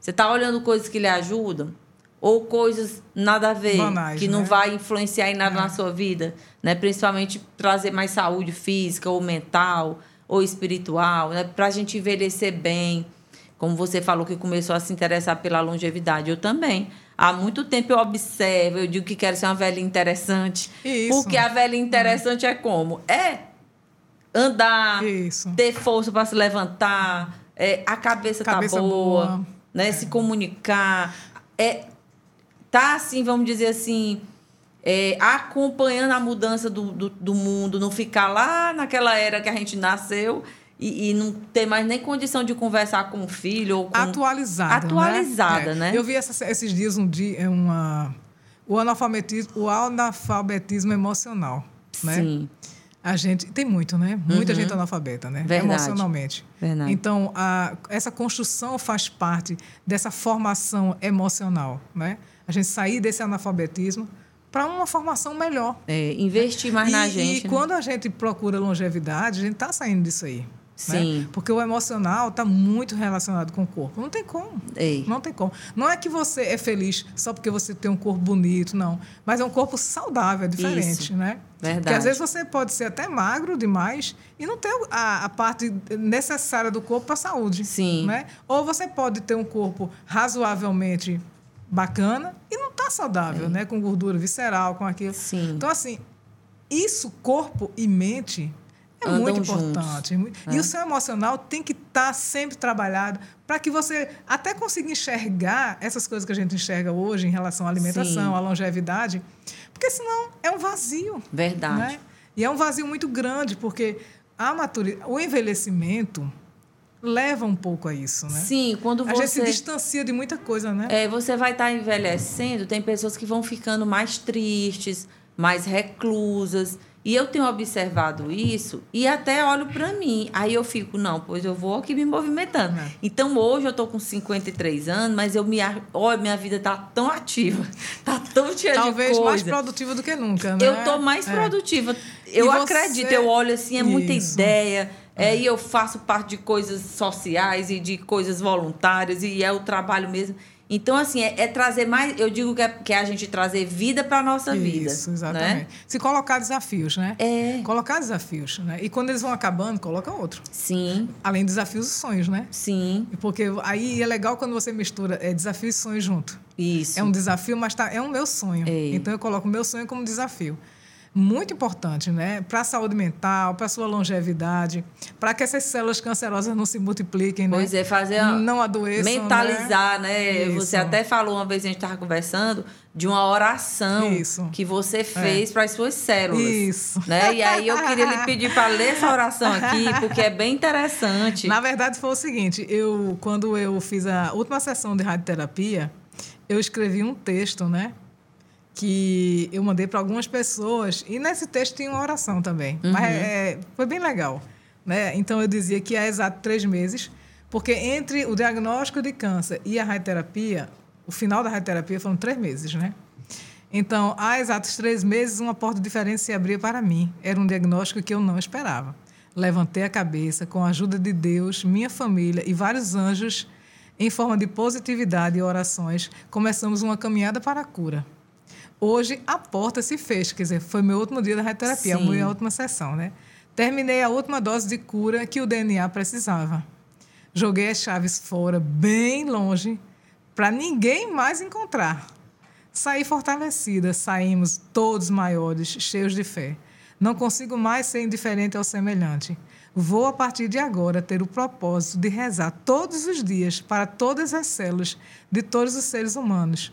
Você está olhando coisas que lhe ajudam? Ou coisas nada a ver, Banais, que não né? vai influenciar em nada É. na sua vida? Né? Principalmente trazer mais saúde física, ou mental, ou espiritual, né? para a gente envelhecer bem. Como você falou que começou a se interessar pela longevidade, eu também. Há muito tempo eu observo, eu digo que quero ser uma velhinha interessante. Isso. Porque a velhinha interessante é como? É andar, Isso. ter força para se levantar, é, a cabeça, Cabeça tá boa, boa. né? Se comunicar, é tá assim, vamos dizer assim, é, acompanhando a mudança do, do, do mundo, não ficar lá naquela era que a gente nasceu e, e não ter mais nem condição de conversar com o filho ou com atualizada. Atualizada, né? né? Eu vi essa- esses dias um dia é uma o analfabetismo, o analfabetismo emocional, né? Sim, A gente tem muito, né? Muita gente analfabeta, né? Uhum. Verdade. Emocionalmente. Verdade. Então, a, essa construção faz parte dessa formação emocional, né? A gente sair desse analfabetismo para uma formação melhor. é, investir mais na e, gente. E né? quando a gente procura longevidade, a gente está saindo disso aí. Sim. Né? Porque o emocional está muito relacionado com o corpo. Não tem como. Ei. Não tem como. Não é que você é feliz só porque você tem um corpo bonito, não. Mas é um corpo saudável, é diferente, Isso. né? Verdade. Porque às vezes você pode ser até magro demais e não ter a, a parte necessária do corpo para a saúde. Sim. Né? Ou você pode ter um corpo razoavelmente bacana e não está saudável, né? Com gordura visceral, com aquilo. Sim. Então, assim, isso, corpo e mente, É andam muito juntos. importante. E o seu emocional tem que estar sempre trabalhado para que você até consiga enxergar essas coisas que a gente enxerga hoje em relação à alimentação, Sim. à longevidade, porque senão é um vazio. Verdade. Né? E é um vazio muito grande, porque a maturi... o envelhecimento leva um pouco a isso, né? Sim, quando A gente se você. distancia de muita coisa, né? É, você vai estar envelhecendo, tem pessoas que vão ficando mais tristes, mais reclusas. E eu tenho observado isso e até olho para mim. Aí eu fico, não, pois eu vou aqui me movimentando. É. Então hoje eu tô com 53 anos, mas eu me olha, minha vida tá tão ativa, tá tão cheia Talvez de coisa. mais produtiva do que nunca, né? Eu tô mais É. produtiva. Eu você- acredito, eu olho assim, é muita Isso. ideia. É, e eu faço parte de coisas sociais e de coisas voluntárias, e é o trabalho mesmo. Então, assim, é, é trazer mais. Eu digo que é, que é a gente trazer vida para nossa vida. Isso, exatamente. Né? Se colocar desafios, né? É. Colocar desafios, né? E quando eles vão acabando, coloca outro. Sim, Além de desafios e sonhos, né? sim, Porque aí é legal quando você mistura é, desafio e sonho junto. isso. É um desafio, mas tá, é um meu sonho. É. Então eu coloco o meu sonho como desafio. Muito importante, né? Para a saúde mental, para a sua longevidade, para que essas células cancerosas não se multipliquem, né? Pois é, fazer a- não adoeçam, mentalizar, né? Isso. Você até falou uma vez, a gente estava conversando, de uma oração Isso. que você fez para as suas células. Isso. Né? E aí eu queria lhe pedir para ler essa oração aqui, porque é bem interessante. Na verdade, foi o seguinte: eu, quando eu fiz a última sessão de radioterapia, eu escrevi um texto, né? Que eu mandei para algumas pessoas, e nesse texto tinha uma oração também. Mas é, foi bem legal. Né? Então eu dizia que há exato três meses, porque entre o diagnóstico de câncer e a radioterapia, o final da radioterapia foram três meses, né? Então, há exatos três meses, uma porta diferente se abria para mim. Era um diagnóstico que eu não esperava. Levantei a cabeça, com a ajuda de Deus, minha família e vários anjos, em forma de positividade e orações, começamos uma caminhada para a cura. Hoje, a porta se fez, quer dizer, foi meu último dia da radioterapia, a Sim. minha última sessão, né? Terminei a última dose de cura que o DNA precisava. Joguei as chaves fora, bem longe, para ninguém mais encontrar. Saí fortalecida, saímos todos maiores, cheios de fé. Não consigo mais ser indiferente ao semelhante. Vou, a partir de agora, ter o propósito de rezar todos os dias para todas as células de todos os seres humanos,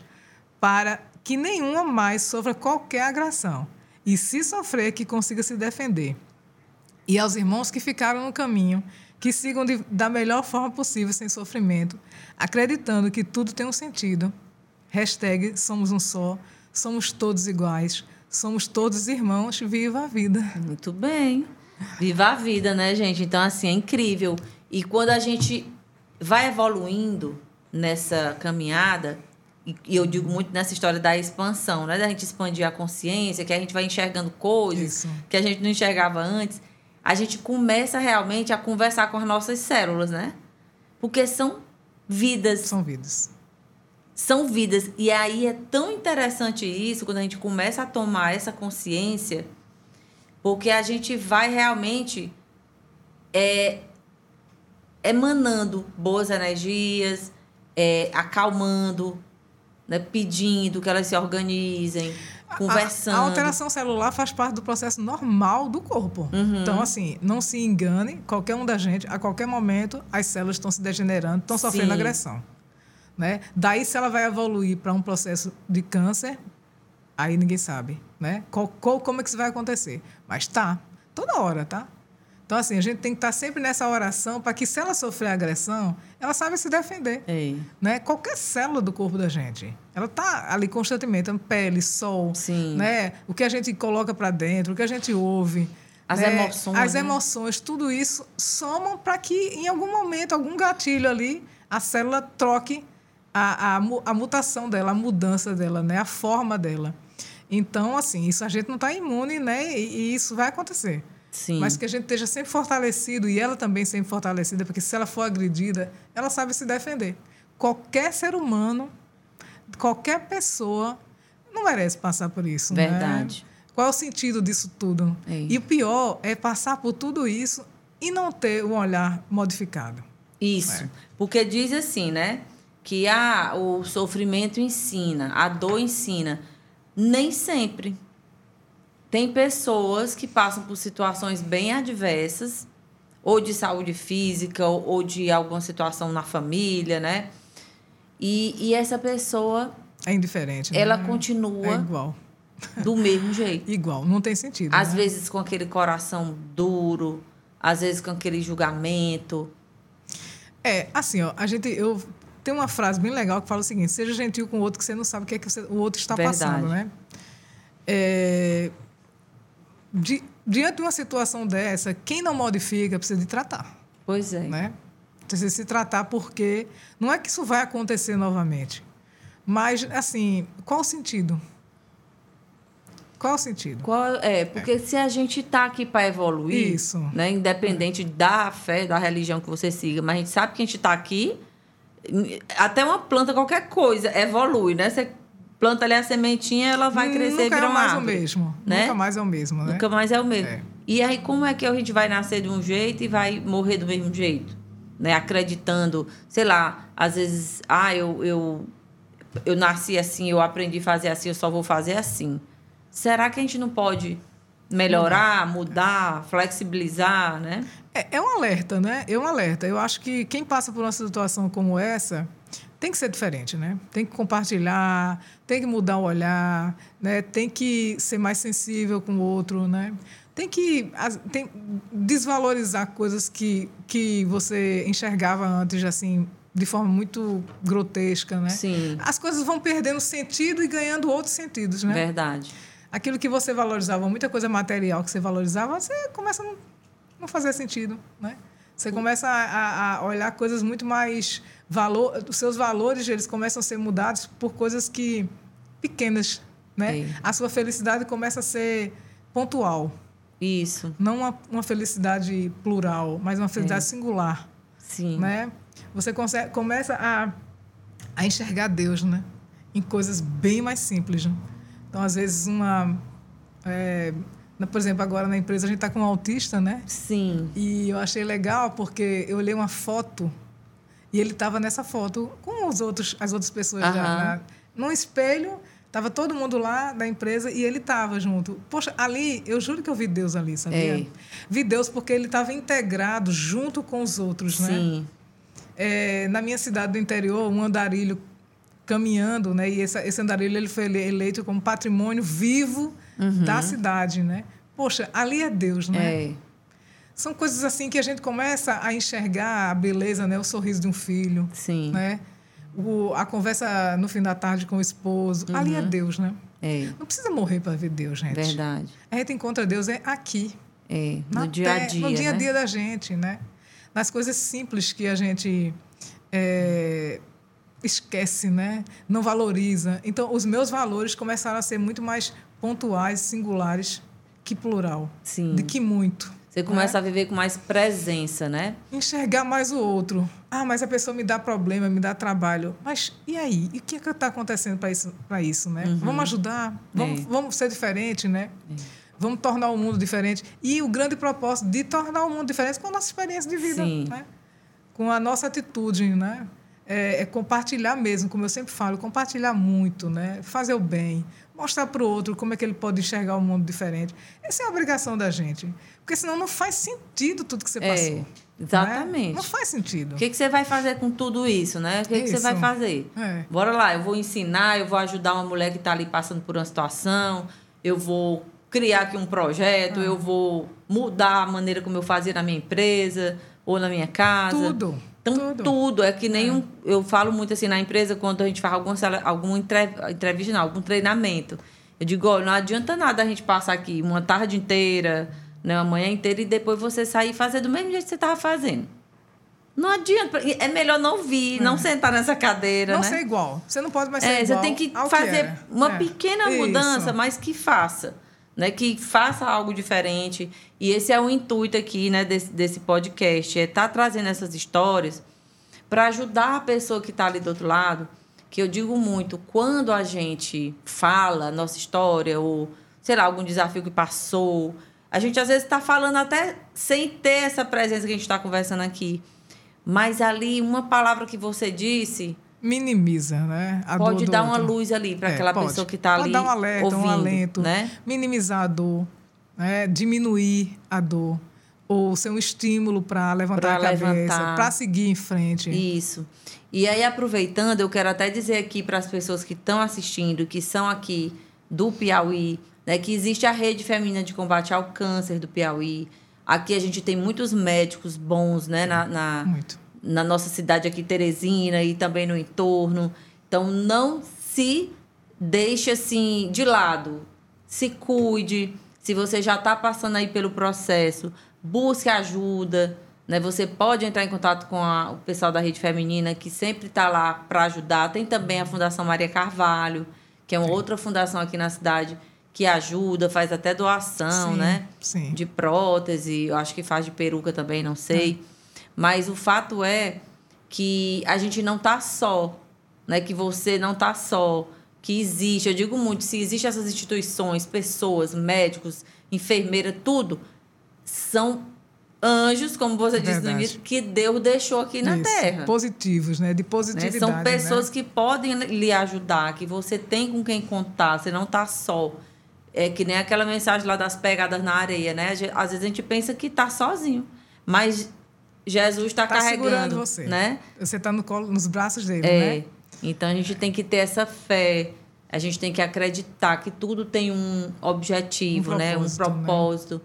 para que nenhuma mais sofra qualquer agressão. E, se sofrer, que consiga se defender. E aos irmãos que ficaram no caminho, que sigam de- da melhor forma possível, sem sofrimento, acreditando que tudo tem um sentido. Hashtag somos um só, somos todos iguais, somos todos irmãos, viva a vida. Muito bem. Viva a vida, né, gente? Então, assim, é incrível. E quando a gente vai evoluindo nessa caminhada, e eu digo muito nessa história da expansão, né? Da gente expandir a consciência, que a gente vai enxergando coisas Isso. que a gente não enxergava antes, a gente começa realmente a conversar com as nossas células, né? Porque são vidas São vidas. são vidas. E aí é tão interessante isso, quando a gente começa a tomar essa consciência, porque a gente vai realmente é, emanando boas energias, é, acalmando, né, pedindo que elas se organizem, conversando. A, a alteração celular faz parte do processo normal do corpo. Uhum. Então, assim, não se engane, qualquer um da gente, a qualquer momento, as células estão se degenerando, estão sofrendo Sim. agressão. Né? Daí, se ela vai evoluir para um processo de câncer, aí ninguém sabe. Né? Qual, qual- como é que isso vai acontecer? Mas tá, toda hora, tá? Então, assim, a gente tem que estar sempre nessa oração para que, se ela sofrer agressão, ela saiba se defender É, né? Qualquer célula do corpo da gente, ela tá ali constantemente, pele, sol, Sim. né? O que a gente coloca para dentro, o que a gente ouve, As né? emoções, as né? emoções, tudo isso somam para que em algum momento, algum gatilho ali, a célula troque a, a, a mutação dela, a mudança dela, né? A forma dela. Então, assim, isso a gente não está imune, né? E, e isso vai acontecer. Sim. Mas que a gente esteja sempre fortalecido e ela também sempre fortalecida, porque se ela for agredida, ela sabe se defender. Qualquer ser humano, qualquer pessoa não merece passar por isso. né? Verdade. Qual é o sentido disso tudo? É. E o pior é passar por tudo isso e não ter um olhar modificado. Isso. É. Porque diz assim, né? Que ah, o sofrimento ensina, a dor ensina. Nem sempre. Tem pessoas que passam por situações bem adversas, ou de saúde física, ou, ou de alguma situação na família, né? E, e essa pessoa. É indiferente. Né? Ela continua. É igual. Do mesmo jeito. igual, não tem sentido. Às né? vezes com aquele coração duro, às vezes com aquele julgamento. É, assim, ó, a gente. Eu tem uma frase bem legal que fala o seguinte: seja gentil com o outro, que você não sabe o que é que você, o outro está Verdade. passando, né? É, di, diante de uma situação dessa, quem não modifica precisa de tratar, Pois é. né? Precisa se tratar porque não é que isso vai acontecer novamente, mas assim, qual o sentido? Qual o sentido? Qual, é, porque se a gente tá aqui para evoluir, Isso. né, independente da fé, da religião que você siga, mas a gente sabe que a gente tá aqui, até uma planta, qualquer coisa, evolui, né? Você planta ali a sementinha, ela vai crescer e Nunca virar é uma mais o árvore, mesmo. né? Nunca mais é o mesmo, né? Nunca mais é o mesmo. É. E aí, como é que a gente vai nascer de um jeito e vai morrer do mesmo jeito? Né? Acreditando, sei lá, às vezes, ah, eu, eu, eu nasci assim, eu aprendi a fazer assim, eu só vou fazer assim. Será que a gente não pode melhorar, mudar, flexibilizar, né? É, é um alerta, né? É um alerta. Eu acho que quem passa por uma situação como essa tem que ser diferente, né? Tem que compartilhar, tem que mudar o olhar, né? Tem que ser mais sensível com o outro, né? Tem que tem, desvalorizar coisas que, que você enxergava antes, assim, de forma muito grotesca, né? Sim. As coisas vão perdendo sentido e ganhando outros sentidos, né? Verdade. aquilo que você valorizava, muita coisa material que você valorizava, você começa a não, não fazer sentido, né? Você começa a, a- olhar coisas muito mais valor, os seus valores eles começam a ser mudados por coisas que pequenas, né? É. A sua felicidade começa a ser pontual, Isso. não uma, uma felicidade plural, mas uma felicidade singular, Sim. né? Você consegue, começa a, a enxergar Deus, né? Em coisas bem mais simples. Né? Então, às vezes, uma. é, por exemplo, agora na empresa a gente está com um autista, né? Sim. E eu achei legal porque eu olhei uma foto e ele estava nessa foto com os outros, as outras pessoas. da- Aham. na- num espelho, estava todo mundo lá da empresa e ele estava junto. Poxa, ali, eu juro que eu vi Deus ali, sabia? É. Vi Deus porque ele estava integrado junto com os outros, né? Sim. É, na minha cidade do interior, um andarilho caminhando, né? E esse, esse andarilho ele foi ele- eleito como patrimônio vivo da cidade, né? Poxa, ali é Deus, né? Uhum. É. São coisas assim que a gente começa a enxergar a beleza, né? O sorriso de um filho, Sim. né? O, a conversa no fim da tarde com o esposo. Ali é Deus, né? É. Não precisa morrer para ver Deus, gente. Verdade. A gente encontra Deus é aqui, É. No dia a dia. no dia a né? dia da gente, né? Nas coisas simples que a gente é, esquece, né? Não valoriza. Então, os meus valores começaram a ser muito mais pontuais, singulares que plural. Sim. De que muito. Você começa a viver com mais presença, né? Enxergar mais o outro. Ah, mas a pessoa me dá problema, me dá trabalho. Mas e aí? E o que é está acontecendo para isso, pra isso, né? Vamos ajudar? Vamos, É. vamos ser diferente, né? Vamos tornar o mundo diferente. E o grande propósito de tornar o mundo diferente com a nossa experiência de vida, Sim. né? Com a nossa atitude, né? É, é compartilhar mesmo, como eu sempre falo, compartilhar muito, né? Fazer o bem, mostrar para o outro como é que ele pode enxergar o mundo diferente. Essa é a obrigação da gente. Porque senão não faz sentido tudo que você É, passou. né? exatamente. Não faz sentido. O que, que você vai fazer com tudo isso, né? O que, que você vai fazer? É. Bora lá, eu vou ensinar, eu vou ajudar uma mulher que está ali passando por uma situação, eu vou criar aqui um projeto, Ah. eu vou mudar a maneira como eu fazia na minha empresa ou na minha casa. Tudo. Então, tudo. tudo. É que nem um. Eu falo muito assim na empresa, quando a gente faz alguma, entre- entrevista, não, algum treinamento. Eu digo, olha, não adianta nada a gente passar aqui uma tarde inteira, né, uma manhã inteira, e depois você sair e fazer do mesmo jeito que você estava fazendo. Não adianta. É melhor não vir, não sentar nessa cadeira, Não né? ser igual. Você não pode mais ser É, igual. você tem que ao fazer era. uma É. pequena Isso. mudança, mas que faça. Né? Que faça algo diferente. E esse é o intuito aqui né, desse, desse podcast. É estar trazendo essas histórias para ajudar a pessoa que está ali do outro lado. Que eu digo muito, quando a gente fala nossa história, ou sei lá, algum desafio que passou, a gente às vezes está falando até sem ter essa presença que a gente está conversando aqui. Mas ali, uma palavra que você disse minimiza, né? A pode dar uma luz ali para é, aquela pode. pessoa que está ali. Pode dar um alerta, ouvindo, um alento, né? minimizar a dor, né? diminuir a dor ou ser um estímulo para levantar pra a cabeça, para seguir em frente. Isso. E aí, aproveitando, eu quero até dizer aqui para as pessoas que estão assistindo, que são aqui do Piauí, né, que existe a rede feminina de combate ao câncer do Piauí. Aqui a gente tem muitos médicos bons, né, na, na, na nossa cidade aqui, Teresina, e também no entorno. Então, não se deixe assim de lado. Se cuide. Se você já está passando aí pelo processo, busque ajuda. Né? Você pode entrar em contato com a, o pessoal da Rede Feminina, que sempre está lá para ajudar. Tem também a Fundação Maria Carvalho, que é uma Sim. outra fundação aqui na cidade que ajuda, faz até doação, sim, né? Sim. De prótese, eu acho que faz de peruca também, não sei. É. Mas o fato é que a gente não está só, né? Que você não está só, que existe, eu digo muito, se existem essas instituições, pessoas, médicos, enfermeira, tudo, são anjos, como você disse Verdade. no início, que Deus deixou aqui na Isso. Terra. Positivos, né? De positividade. Né? São né? pessoas né? que podem lhe ajudar, que você tem com quem contar, você não está só. É que nem aquela mensagem lá das pegadas na areia, né? Às vezes a gente pensa que está sozinho, mas Jesus está tá carregando você. né? Você está no colo, nos braços dele, é. né? Então a gente tem que ter essa fé, a gente tem que acreditar que tudo tem um objetivo, um né? Um propósito. Né?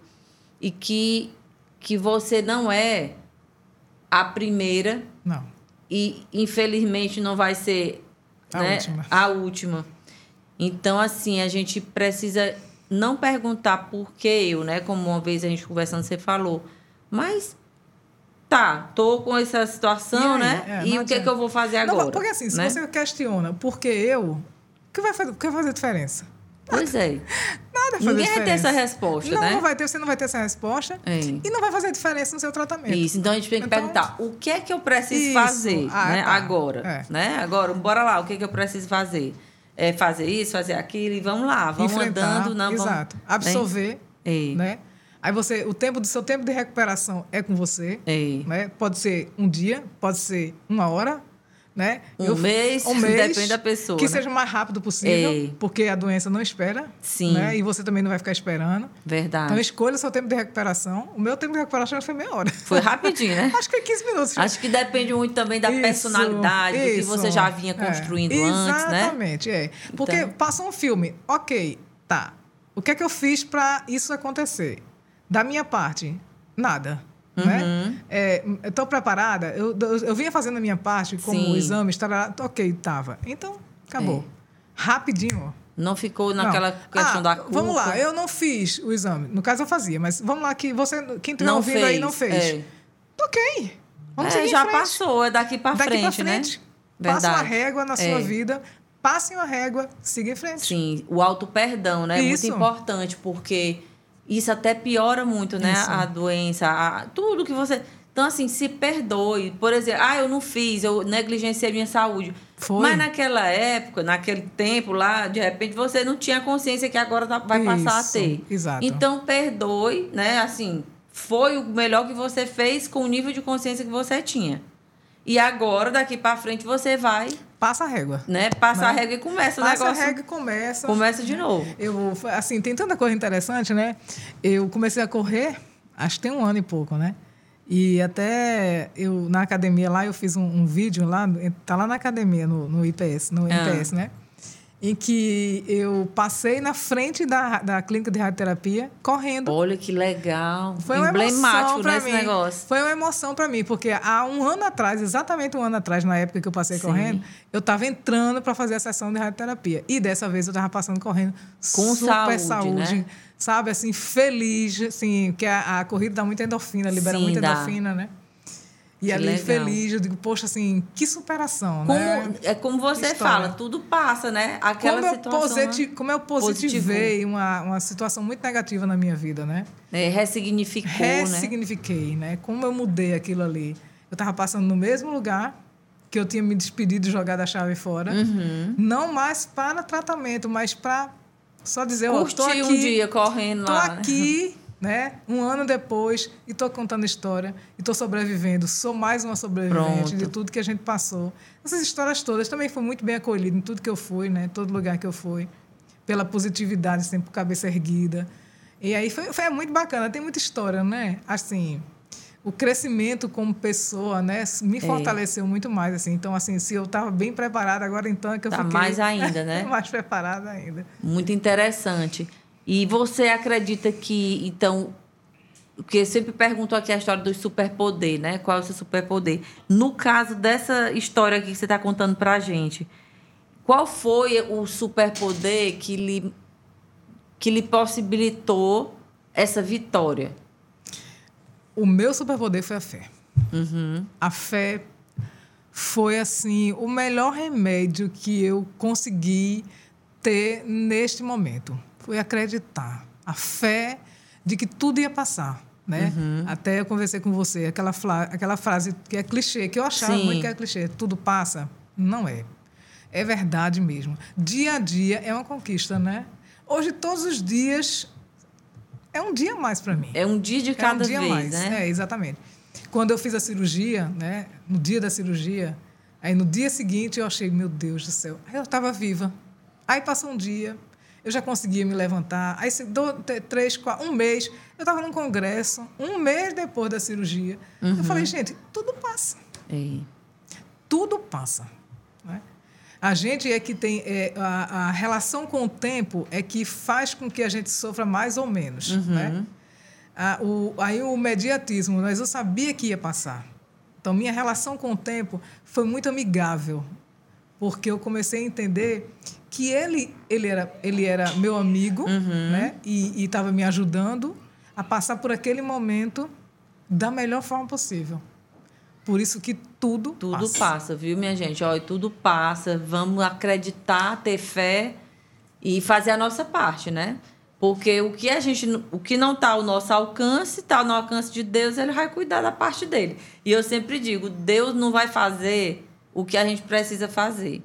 E que que você não é a primeira. Não. E infelizmente não vai ser a né, última. A última. Então, assim, a gente precisa não perguntar por que eu, né? Como uma vez a gente conversando, você falou. Mas tá, tô com essa situação, e aí, né? É, e o que, é que eu vou fazer agora? Não, porque assim, né? se você questiona por que eu, o que vai fazer, que vai fazer diferença? Pois é. Nada faz Ninguém diferença. vai ter essa resposta, não, né? Não vai ter, você não vai ter essa resposta. É. E não vai fazer diferença no seu tratamento. Isso, então a gente tem que então, perguntar, o que é que eu preciso isso. fazer ah, né? Tá. agora? É. Né? Agora, bora lá, o que é que eu preciso fazer? É fazer isso, fazer aquilo e vamos lá, vamos Enfrentar, andando. Não, exato. Vamos, Absorver, né? né? Aí você, o tempo do seu tempo de recuperação é com você. É. Né? Pode ser um dia, pode ser uma hora, né? Um, eu, mês, um mês, depende da pessoa. Que né? seja o mais rápido possível, é. porque a doença não espera. Sim. Né? E você também não vai ficar esperando. Verdade. Então, escolha o seu tempo de recuperação. O meu tempo de recuperação foi meia hora. Foi rapidinho, né? Acho que é 15 minutos. Acho que depende muito também da isso, personalidade, isso. do que você já vinha é. construindo é. antes, né? Exatamente, é. Porque então... passou um filme, ok, tá. O que é que eu fiz para isso acontecer? Da minha parte, nada. Né? Uhum. É, Estou preparada? Eu, eu, eu, vinha fazendo a minha parte como Sim. exame, estará, ok, estava. Então, acabou. É. Rapidinho. Não ficou naquela não. questão ah, da culpa. Vamos lá, eu não fiz o exame. No caso, eu fazia, mas vamos lá, que você, quem estiver ouvindo fez. aí não fez. É. Ok. Vamos é, já passou, é daqui para frente, pra frente, né? Verdade. Passa uma régua na sua é. vida, passe uma régua, siga em frente. Sim, o auto-perdão, né? É muito importante, porque isso até piora muito, né? Isso. A doença, a, tudo que você. Então, assim, se perdoe. Por exemplo, ah, eu não fiz, eu negligenciei minha saúde. Foi. Mas naquela época, naquele tempo lá, de repente você não tinha consciência que agora tá, vai Isso. passar a ter. Exato. Então, perdoe, né? Assim, foi o melhor que você fez com o nível de consciência que você tinha. E agora, daqui para frente, você vai passa a régua. Né? Passa né? a régua e começa o passa negócio. Passa a régua e começa. Começa de novo. Eu, assim, tem tanta coisa interessante, né? Eu comecei a correr, acho que tem um ano e pouco, né? E até eu, na academia lá, eu fiz um, um vídeo lá, tá lá na academia, no, no IPS, no ah. IPS, né? Em que eu passei na frente da, da clínica de radioterapia correndo. Olha que legal. Foi uma emblemático nesse mim. negócio. Foi uma emoção para mim, porque há um ano atrás, exatamente um ano atrás, na época que eu passei Sim. correndo, eu estava entrando para fazer a sessão de radioterapia. E dessa vez eu estava passando correndo com super saúde, saúde né? sabe? Assim, feliz, assim, porque a, a corrida dá muita endorfina, libera Sim, muita dá. endorfina, né? E que ali legal. feliz, eu digo, poxa, assim, que superação, como, né? É como você fala, tudo passa, né? Aquela como situação. Eu positi né? Como eu positivei uma, uma situação muito negativa na minha vida, né? É, ressignificou, Ressignifiquei, né? né? Como eu mudei aquilo ali. Eu estava passando no mesmo lugar que eu tinha me despedido e jogado a chave fora. Uhum. Não mais para tratamento, mas para só dizer, ó, oh, tô aqui. um dia correndo tô lá. Tô aqui né? Um ano depois, e estou contando história, e estou sobrevivendo. Sou mais uma sobrevivente Pronto. de tudo que a gente passou. Essas histórias todas também foi muito bem acolhido em tudo que eu fui, né? Todo lugar que eu fui. Pela positividade, sempre com cabeça erguida. E aí foi, foi muito bacana. Tem muita história, né? Assim, o crescimento como pessoa, né? Me É. fortaleceu muito mais, assim. Então, assim, se eu estava bem preparada, agora então é que eu Tá fiquei... mais ainda, né? mais preparada ainda. Muito interessante. E você acredita que, então, porque eu sempre pergunto aqui a história do superpoder, né? Qual é o seu superpoder? No caso dessa história aqui que você está contando pra gente, qual foi o superpoder que lhe, que lhe possibilitou essa vitória? O meu superpoder foi a fé. Uhum. A fé foi assim o melhor remédio que eu consegui ter neste momento. Foi acreditar. A fé de que tudo ia passar. Né? Uhum. Até eu conversei com você, aquela, aquela frase que é clichê, que eu achava Sim. muito que é clichê. Tudo passa. Não é. É verdade mesmo. Dia a dia é uma conquista, né? Hoje, todos os dias, é um dia a mais para mim. É um dia de cada é um dia a vez, mais. né? É, exatamente. Quando eu fiz a cirurgia, né, no dia da cirurgia, aí no dia seguinte eu achei, meu Deus do céu, eu estava viva. Aí passou um dia, eu já conseguia me levantar. Aí se- do- te- três, quatro, um mês, eu estava num congresso, um mês depois da cirurgia. Uhum. Eu falei, gente, tudo passa É. tudo passa. né? A gente é que tem é, a, a relação com o tempo é que faz com que a gente sofra mais ou menos. Uhum. Né? A- o, aí o mediatismo, mas eu sabia que ia passar. Então minha relação com o tempo foi muito amigável, porque eu comecei a entender que ele ele era ele era meu amigo, Uhum. né? E estava me ajudando a passar por aquele momento da melhor forma possível. Por isso que tudo, Tudo passa. passa, viu, minha gente? Olha, tudo passa. Vamos acreditar, ter fé e fazer a nossa parte, né? Porque o que a gente, o que não está ao nosso alcance, está no alcance de Deus, ele vai cuidar da parte dele. E eu sempre digo, Deus não vai fazer o que a gente precisa fazer.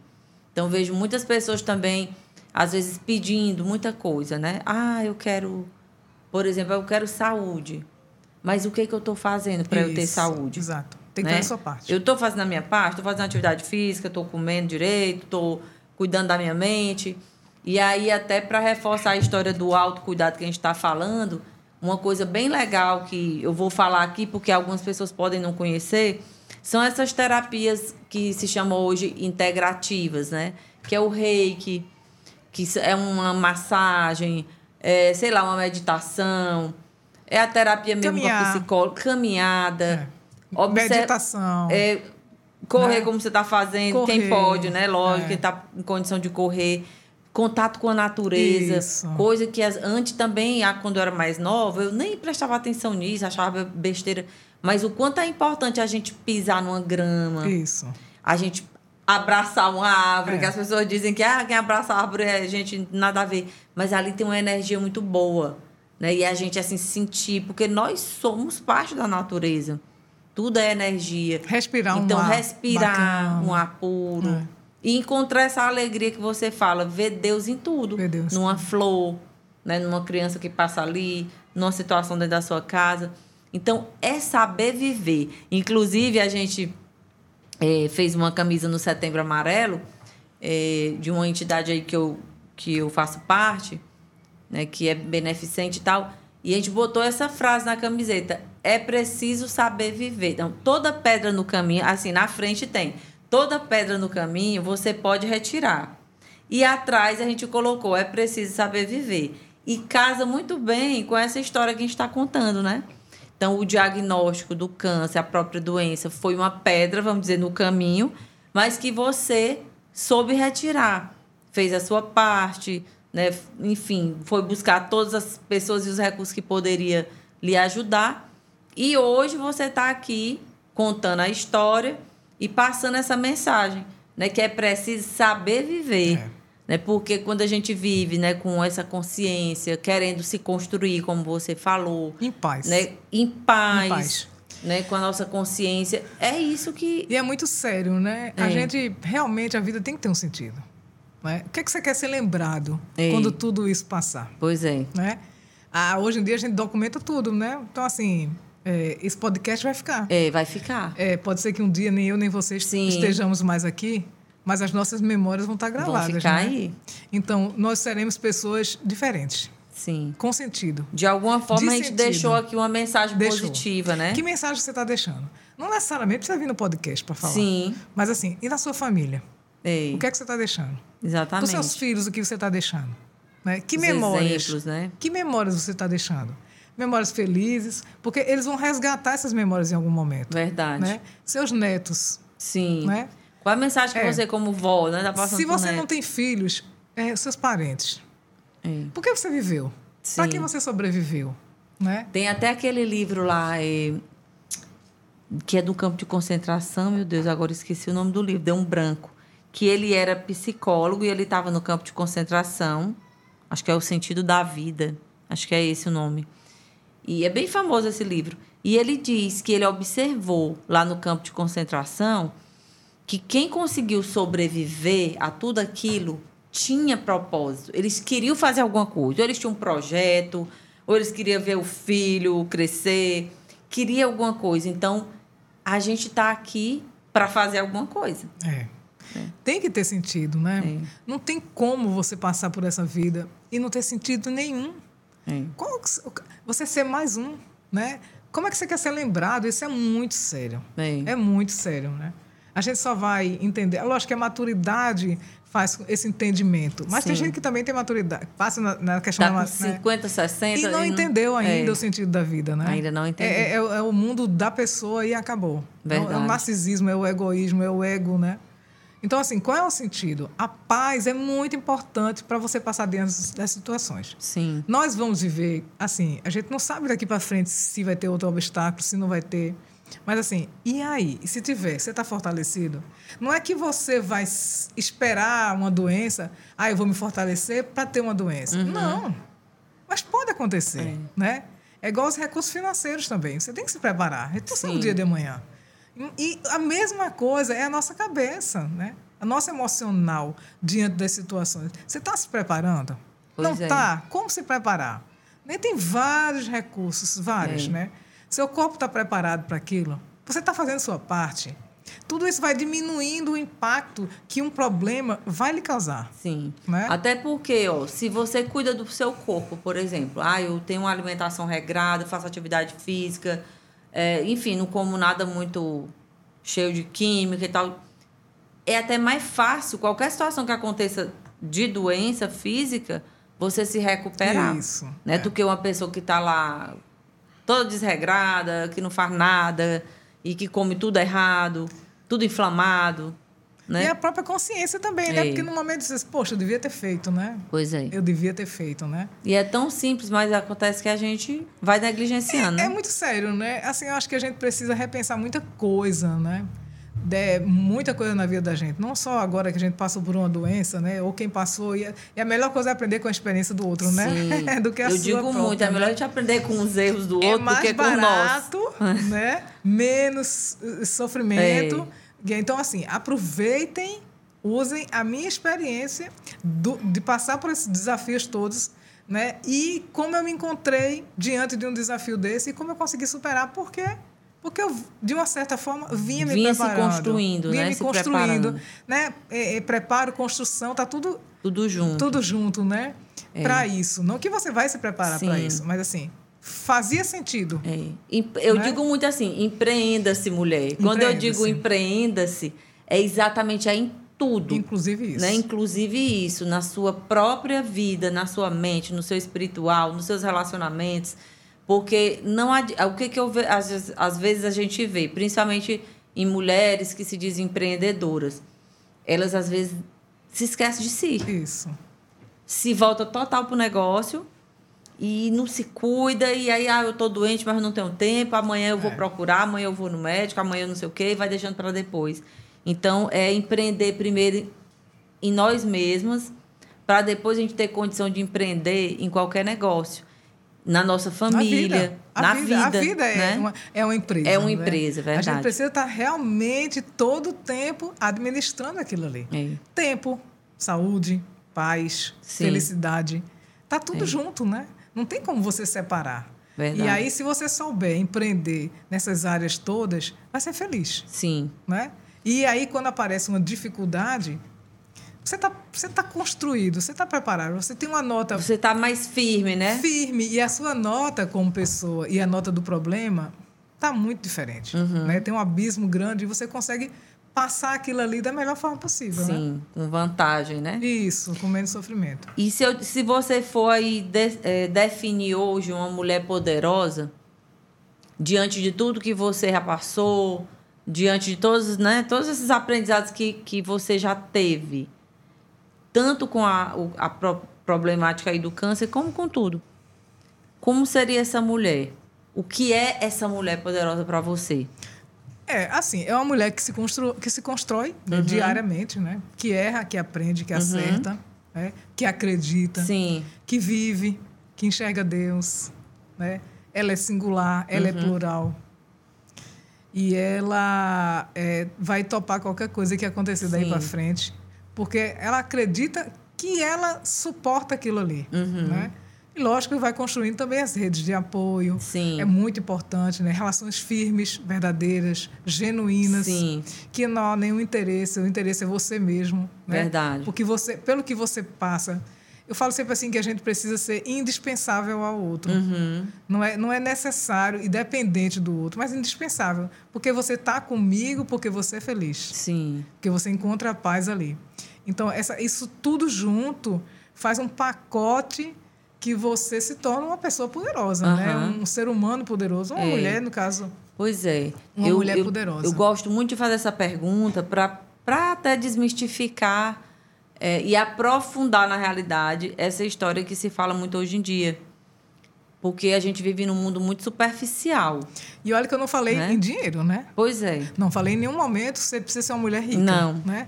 Então vejo muitas pessoas também às vezes pedindo muita coisa, né? Ah, eu quero, por exemplo, eu quero saúde. Mas o que que eu estou fazendo para eu ter saúde? Exato. Tem que né? fazer a sua parte. Eu estou fazendo a minha parte, estou fazendo atividade física, estou comendo direito, estou cuidando da minha mente. E aí, até para reforçar a história do autocuidado que a gente está falando, uma coisa bem legal que eu vou falar aqui, porque algumas pessoas podem não conhecer, são essas terapias que se chamam hoje integrativas, né? Que é o reiki, que é uma massagem, é, sei lá, uma meditação, é a terapia mesmo com a Caminhar. psicóloga, caminhada. É. Obser- Meditação. é, correr Né? como você está fazendo, quem Correr, pode, né? Lógico, é. quem está em condição de correr. Contato com a natureza. Isso. Coisa que as- antes também, ah, quando eu era mais nova, eu nem prestava atenção nisso, achava besteira. Mas o quanto é importante a gente pisar numa grama, Isso. a gente abraçar uma árvore, É. que as pessoas dizem que ah, quem abraça a árvore é gente nada a ver. Mas ali tem uma energia muito boa. Né? E a gente assim se sentir, porque nós somos parte da natureza. Tudo é energia. Respirar um Então, ar respirar bacana. um ar puro. É. E encontrar essa alegria que você fala, ver Deus em tudo. Ver Deus. Numa flor, né? numa criança que passa ali, numa situação dentro da sua casa. Então, é saber viver. Inclusive, a gente eh, fez uma camisa no Setembro Amarelo, eh, de uma entidade aí que eu, que eu faço parte, né? que é beneficente e tal. E a gente botou essa frase na camiseta: é preciso saber viver. Então, toda pedra no caminho, assim, na frente tem. Toda pedra no caminho você pode retirar. E atrás a gente colocou: é preciso saber viver. E casa muito bem com essa história que a gente está contando, né? Então, o diagnóstico do câncer, a própria doença, foi uma pedra, vamos dizer, no caminho, mas que você soube retirar. Fez a sua parte, né? enfim, foi buscar todas as pessoas e os recursos que poderia lhe ajudar. E hoje você está aqui contando a história e passando essa mensagem, né? que é preciso saber viver. É. Né? Porque quando a gente vive né, com essa consciência, querendo se construir, como você falou, Em paz. né, em paz, Em paz. Né, com a nossa consciência, é isso que E é muito sério, né? A É. gente, realmente, a vida tem que ter um sentido. Né? O que, é que você quer ser lembrado É. quando tudo isso passar? Pois é. Né? Ah, hoje em dia a gente documenta tudo, né? Então, assim, é, esse podcast vai ficar. É, vai ficar. É, pode ser que um dia nem eu nem vocês Sim. estejamos mais aqui, mas as nossas memórias vão estar gravadas. Vão ficar né? aí. Então, nós seremos pessoas diferentes, Sim. com sentido. De alguma forma De a gente sentido. deixou aqui uma mensagem Deixou. positiva, né? Que mensagem você está deixando? Não necessariamente precisa vir no podcast para falar. Sim. Mas assim, e na sua família? Ei, O que é que você está deixando? Para os exatamente. seus filhos, o que você está deixando? Né? Que Os memórias? exemplos, né? Que memórias você está deixando? Memórias felizes, porque eles vão resgatar essas memórias em algum momento. Verdade. Né? Seus netos, Sim. né? Qual a mensagem que É. você, como vó, né, tá passando Se você não tem filhos, é, seus parentes. É. Por que você viveu? Para que você sobreviveu? Né? Tem até aquele livro lá, é, que é do campo de concentração, meu Deus, agora esqueci o nome do livro, deu um branco. Que ele era psicólogo e ele estava no campo de concentração. Acho que é O Sentido da Vida. Acho que é esse o nome. E é bem famoso esse livro. E ele diz que ele observou lá no campo de concentração que quem conseguiu sobreviver a tudo aquilo tinha propósito. Eles queriam fazer alguma coisa. Ou eles tinham um projeto, ou eles queriam ver o filho crescer, queria alguma coisa. Então, a gente está aqui para fazer alguma coisa. É. Tem que ter sentido, né? É. Não tem como você passar por essa vida e não ter sentido nenhum. É. Como você ser mais um, né? Como é que você quer ser lembrado? Isso é muito sério. É. É muito sério, né? A gente só vai entender. Lógico que a maturidade faz esse entendimento. Mas tem Sim. gente que também tem maturidade. Passa na, na questão Tá da com ma- né? 50, 60 E não entendeu ainda É. o sentido da vida, né? Ainda não entendeu. É, é- é o mundo da pessoa e acabou. É o- É o Verdade. narcisismo, é o egoísmo, é o ego, né? Então, assim, qual é o sentido? A paz é muito importante para você passar diante das situações. Sim. Nós vamos viver, assim, a gente não sabe daqui para frente se vai ter outro obstáculo, se não vai ter. Mas assim, e aí? E se tiver, você está fortalecido? Não é que você vai esperar uma doença, ah, eu vou me fortalecer para ter uma doença. Não. Mas pode acontecer, É. né? É igual os recursos financeiros também. Você tem que se preparar. A gente não sabe Sim. o dia de amanhã. E a mesma coisa é a nossa cabeça, né? A nossa emocional diante das situações. Você está se preparando? Pois não é. está? Como se preparar? Nem tem vários recursos, vários, É. né? Seu corpo está preparado para aquilo? Você está fazendo sua parte? Tudo isso vai diminuindo o impacto que um problema vai lhe causar. Sim. Né? Até porque, ó, se você cuida do seu corpo, por exemplo, ah, eu tenho uma alimentação regrada, faço atividade física, é, enfim, não como nada muito cheio de química e tal. É até mais fácil, qualquer situação que aconteça de doença física, você se recuperar. Isso, Né? é. Do que uma pessoa que está lá toda desregrada, que não faz nada e que come tudo errado, tudo inflamado. Né? E a própria consciência também, né? É. Porque no momento você diz, poxa, eu devia ter feito, né? Pois é. Eu devia ter feito, né? E é tão simples, mas acontece que a gente vai negligenciando, É né? muito sério, né? Assim, eu acho que a gente precisa repensar muita coisa, né? De, muita coisa na vida da gente. Não só agora que a gente passou por uma doença, né? Ou quem passou. E a, melhor coisa é aprender com a experiência do outro, né? Sim. do que a Eu sua digo própria, muito, é né? melhor a gente aprender com os erros do é outro do que com o nosso. barato, né? Menos eh, sofrimento. É. Então, assim, aproveitem, usem a minha experiência do- de passar por esses desafios todos, né? E como eu me encontrei diante de um desafio desse e como eu consegui superar, porque porque eu, de uma certa forma, vinha me Vinha se preparando. construindo, vinha né? me Se construindo, né? É, é, preparo, construção, tá tudo Tudo junto. tudo junto, né? É. Para isso. Não que você vai se preparar para isso, mas assim, fazia sentido. É. Eu Né? digo muito assim, empreenda-se, mulher. Quando eu digo empreenda-se, é exatamente aí em tudo. Inclusive isso. Né? Inclusive isso, na sua própria vida, na sua mente, no seu espiritual, nos seus relacionamentos. Porque não adi- o que, que eu ve, às, vezes- às vezes a gente vê, principalmente em mulheres que se dizem empreendedoras, elas às vezes se esquecem de si. Isso. Se volta total pro negócio e não se cuida, e aí, ah, eu tô doente, mas não tenho tempo, amanhã eu vou É. procurar, amanhã eu vou no médico, amanhã eu não sei o quê, e vai deixando para depois. Então, é empreender primeiro em nós mesmas, para depois a gente ter condição de empreender em qualquer negócio. Na nossa família, A na vida, vida. a vida é, né? uma, é uma empresa. É uma né? empresa, A verdade. gente precisa estar realmente todo o tempo administrando aquilo ali. É. Tempo, saúde, paz, Sim. felicidade. Tá tudo junto, né? Não tem como você separar. Verdade. E aí, se você souber empreender nessas áreas todas, vai ser feliz. Sim. Né? E aí, quando aparece uma dificuldade, você está você tá construído, você está preparado, você tem uma nota Você está mais firme, né? firme e a sua nota como pessoa e a nota do problema está muito diferente. Uhum. Né? Tem um abismo grande e você consegue passar aquilo ali da melhor forma possível. Né? Sim, com vantagem, né? Isso, com menos sofrimento. E se, eu, se você for aí de- eh, definir hoje uma mulher poderosa, diante de tudo que você já passou, diante de todos, né, todos esses aprendizados que, que você já teve, tanto com a, a pro- problemática aí do câncer, como com tudo. Como seria essa mulher? O que é essa mulher poderosa para você? É, assim, é uma mulher que se, constru, que se constrói Uhum. né, diariamente, né? Que erra, que aprende, que acerta, né? que acredita, Sim, que vive, que enxerga Deus, né? Ela é singular, ela é plural. E ela é, vai topar qualquer coisa que acontecer daí Sim. para frente, porque ela acredita que ela suporta aquilo ali, né? E lógico que vai construindo também as redes de apoio. Sim. É muito importante, né? Relações firmes, verdadeiras, genuínas. Sim. Que não há nenhum interesse, o interesse é você mesmo. Né? Verdade. Porque você, pelo que você passa. Eu falo sempre assim que a gente precisa ser indispensável ao outro. Uhum. Não, é, não é necessário e dependente do outro, mas indispensável. Porque você está comigo, porque você é feliz. sim, Porque você encontra a paz ali. Então, essa, isso tudo junto faz um pacote que você se torna uma pessoa poderosa, né? Aham. Um ser humano poderoso, uma É. mulher, no caso. Pois é. Uma eu, mulher eu- poderosa. Eu gosto muito de fazer essa pergunta para até desmistificar é, e aprofundar na realidade essa história que se fala muito hoje em dia. Porque a gente vive num mundo muito superficial. E olha que eu não falei Né? em dinheiro, né? Pois é. Não falei em nenhum momento você precisa ser uma mulher rica. Não. Né?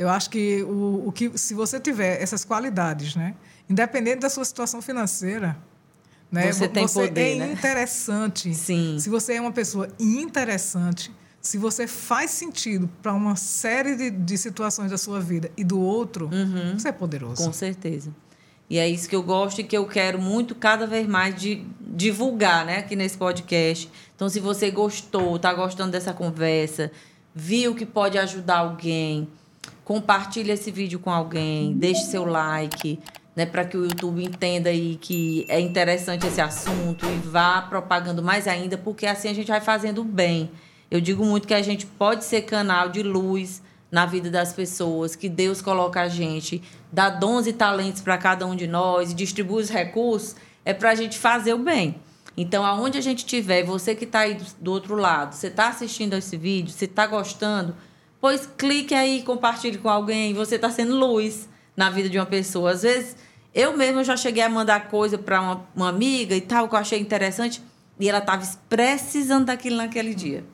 Eu acho que, o, o que se você tiver essas qualidades, né? independente da sua situação financeira, né? Você tem você poder, é né? interessante. Sim. Se você é uma pessoa interessante, se você faz sentido para uma série de, de situações da sua vida e do outro, você é poderoso. Uhum. Com certeza. E é isso que eu gosto e que eu quero muito cada vez mais de divulgar, né, aqui nesse podcast. Então, se você gostou, tá gostando dessa conversa, viu que pode ajudar alguém, compartilhe esse vídeo com alguém, deixe seu like, né, para que o YouTube entenda aí que é interessante esse assunto e vá propagando mais ainda, porque assim a gente vai fazendo bem. Eu digo muito que a gente pode ser canal de luz na vida das pessoas, que Deus coloca a gente, dá dons e talentos para cada um de nós distribui os recursos, é para a gente fazer o bem. Então, aonde a gente estiver, você que está aí do outro lado, você está assistindo esse vídeo, você está gostando, pois clique aí, compartilhe com alguém, você está sendo luz na vida de uma pessoa. Às vezes, eu mesma já cheguei a mandar coisa para uma, uma amiga e tal, que eu achei interessante, e ela estava precisando daquilo naquele dia.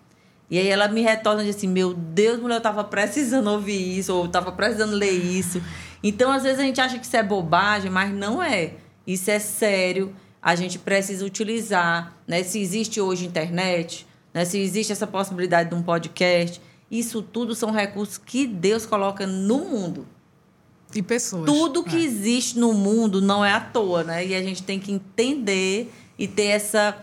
E aí ela me retorna e diz assim, meu Deus, mulher, eu tava precisando ouvir isso, ou eu tava precisando ler isso. Então, às vezes, a gente acha que isso é bobagem, mas não é. Isso é sério. A gente precisa utilizar, né? Se existe hoje internet, né? se existe essa possibilidade de um podcast, isso tudo são recursos que Deus coloca no mundo. E pessoas. Tudo que É. existe no mundo não é à toa, né? E a gente tem que entender e ter essa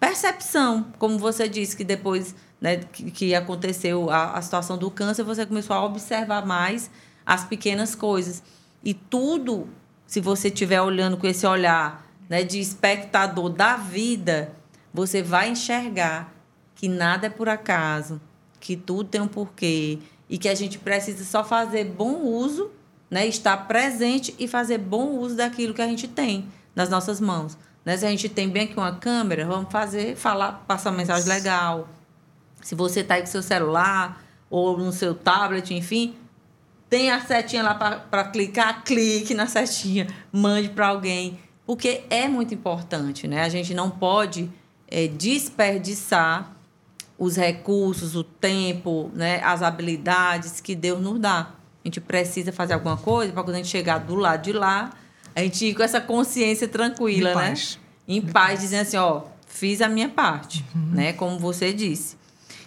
percepção, como você disse, que depois né, que, que aconteceu a, a situação do câncer, você começou a observar mais as pequenas coisas. E tudo, se você estiver olhando com esse olhar né, de espectador da vida, você vai enxergar que nada é por acaso, que tudo tem um porquê e que a gente precisa só fazer bom uso, né, estar presente e fazer bom uso daquilo que a gente tem nas nossas mãos. Né? Se a gente tem bem aqui uma câmera, vamos fazer, falar, passar uma mensagem legal. Se você está aí com seu celular ou no seu tablet, enfim, tem a setinha lá para clicar, clique na setinha, mande para alguém, porque é muito importante, né? A gente não pode é, desperdiçar os recursos, o tempo, né, as habilidades que Deus nos dá. A gente precisa fazer alguma coisa para quando a gente chegar do lado de lá, a gente ir com essa consciência tranquila, De né? paz. Em paz, dizendo assim, ó, fiz a minha parte, né? Como você disse.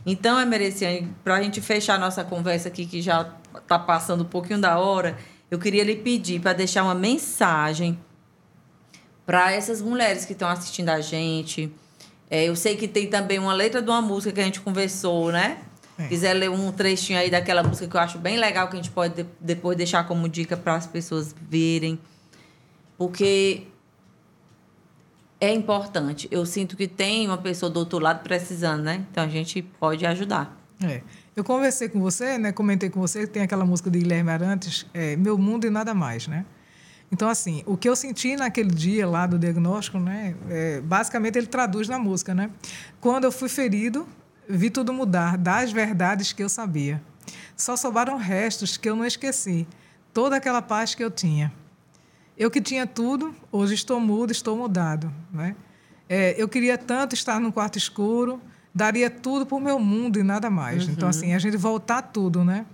Então, é Emereciane, para a gente fechar nossa conversa aqui, que já está passando um pouquinho da hora, eu queria lhe pedir para deixar uma mensagem para essas mulheres que estão assistindo a gente. É, eu sei que tem também uma letra de uma música que a gente conversou, né? É. Quiser ler um trechinho aí daquela música que eu acho bem legal, que a gente pode depois deixar como dica para as pessoas verem. Porque é importante. Eu sinto que tem uma pessoa do outro lado precisando, né? Então a gente pode ajudar. É. Eu conversei com você, né? Comentei com você que tem aquela música de Guilherme Arantes, é, Meu Mundo e Nada Mais, né? Então, assim, o que eu senti naquele dia lá do diagnóstico, né? É, basicamente, ele traduz na música, né? Quando eu fui ferido, vi tudo mudar, das verdades que eu sabia. Só sobraram restos que eu não esqueci, toda aquela paz que eu tinha. Eu que tinha tudo, hoje estou mudo, estou mudado, né? É, eu queria tanto estar num quarto escuro, daria tudo por meu mundo e nada mais. Uhum. Então, assim, a gente voltar tudo, né?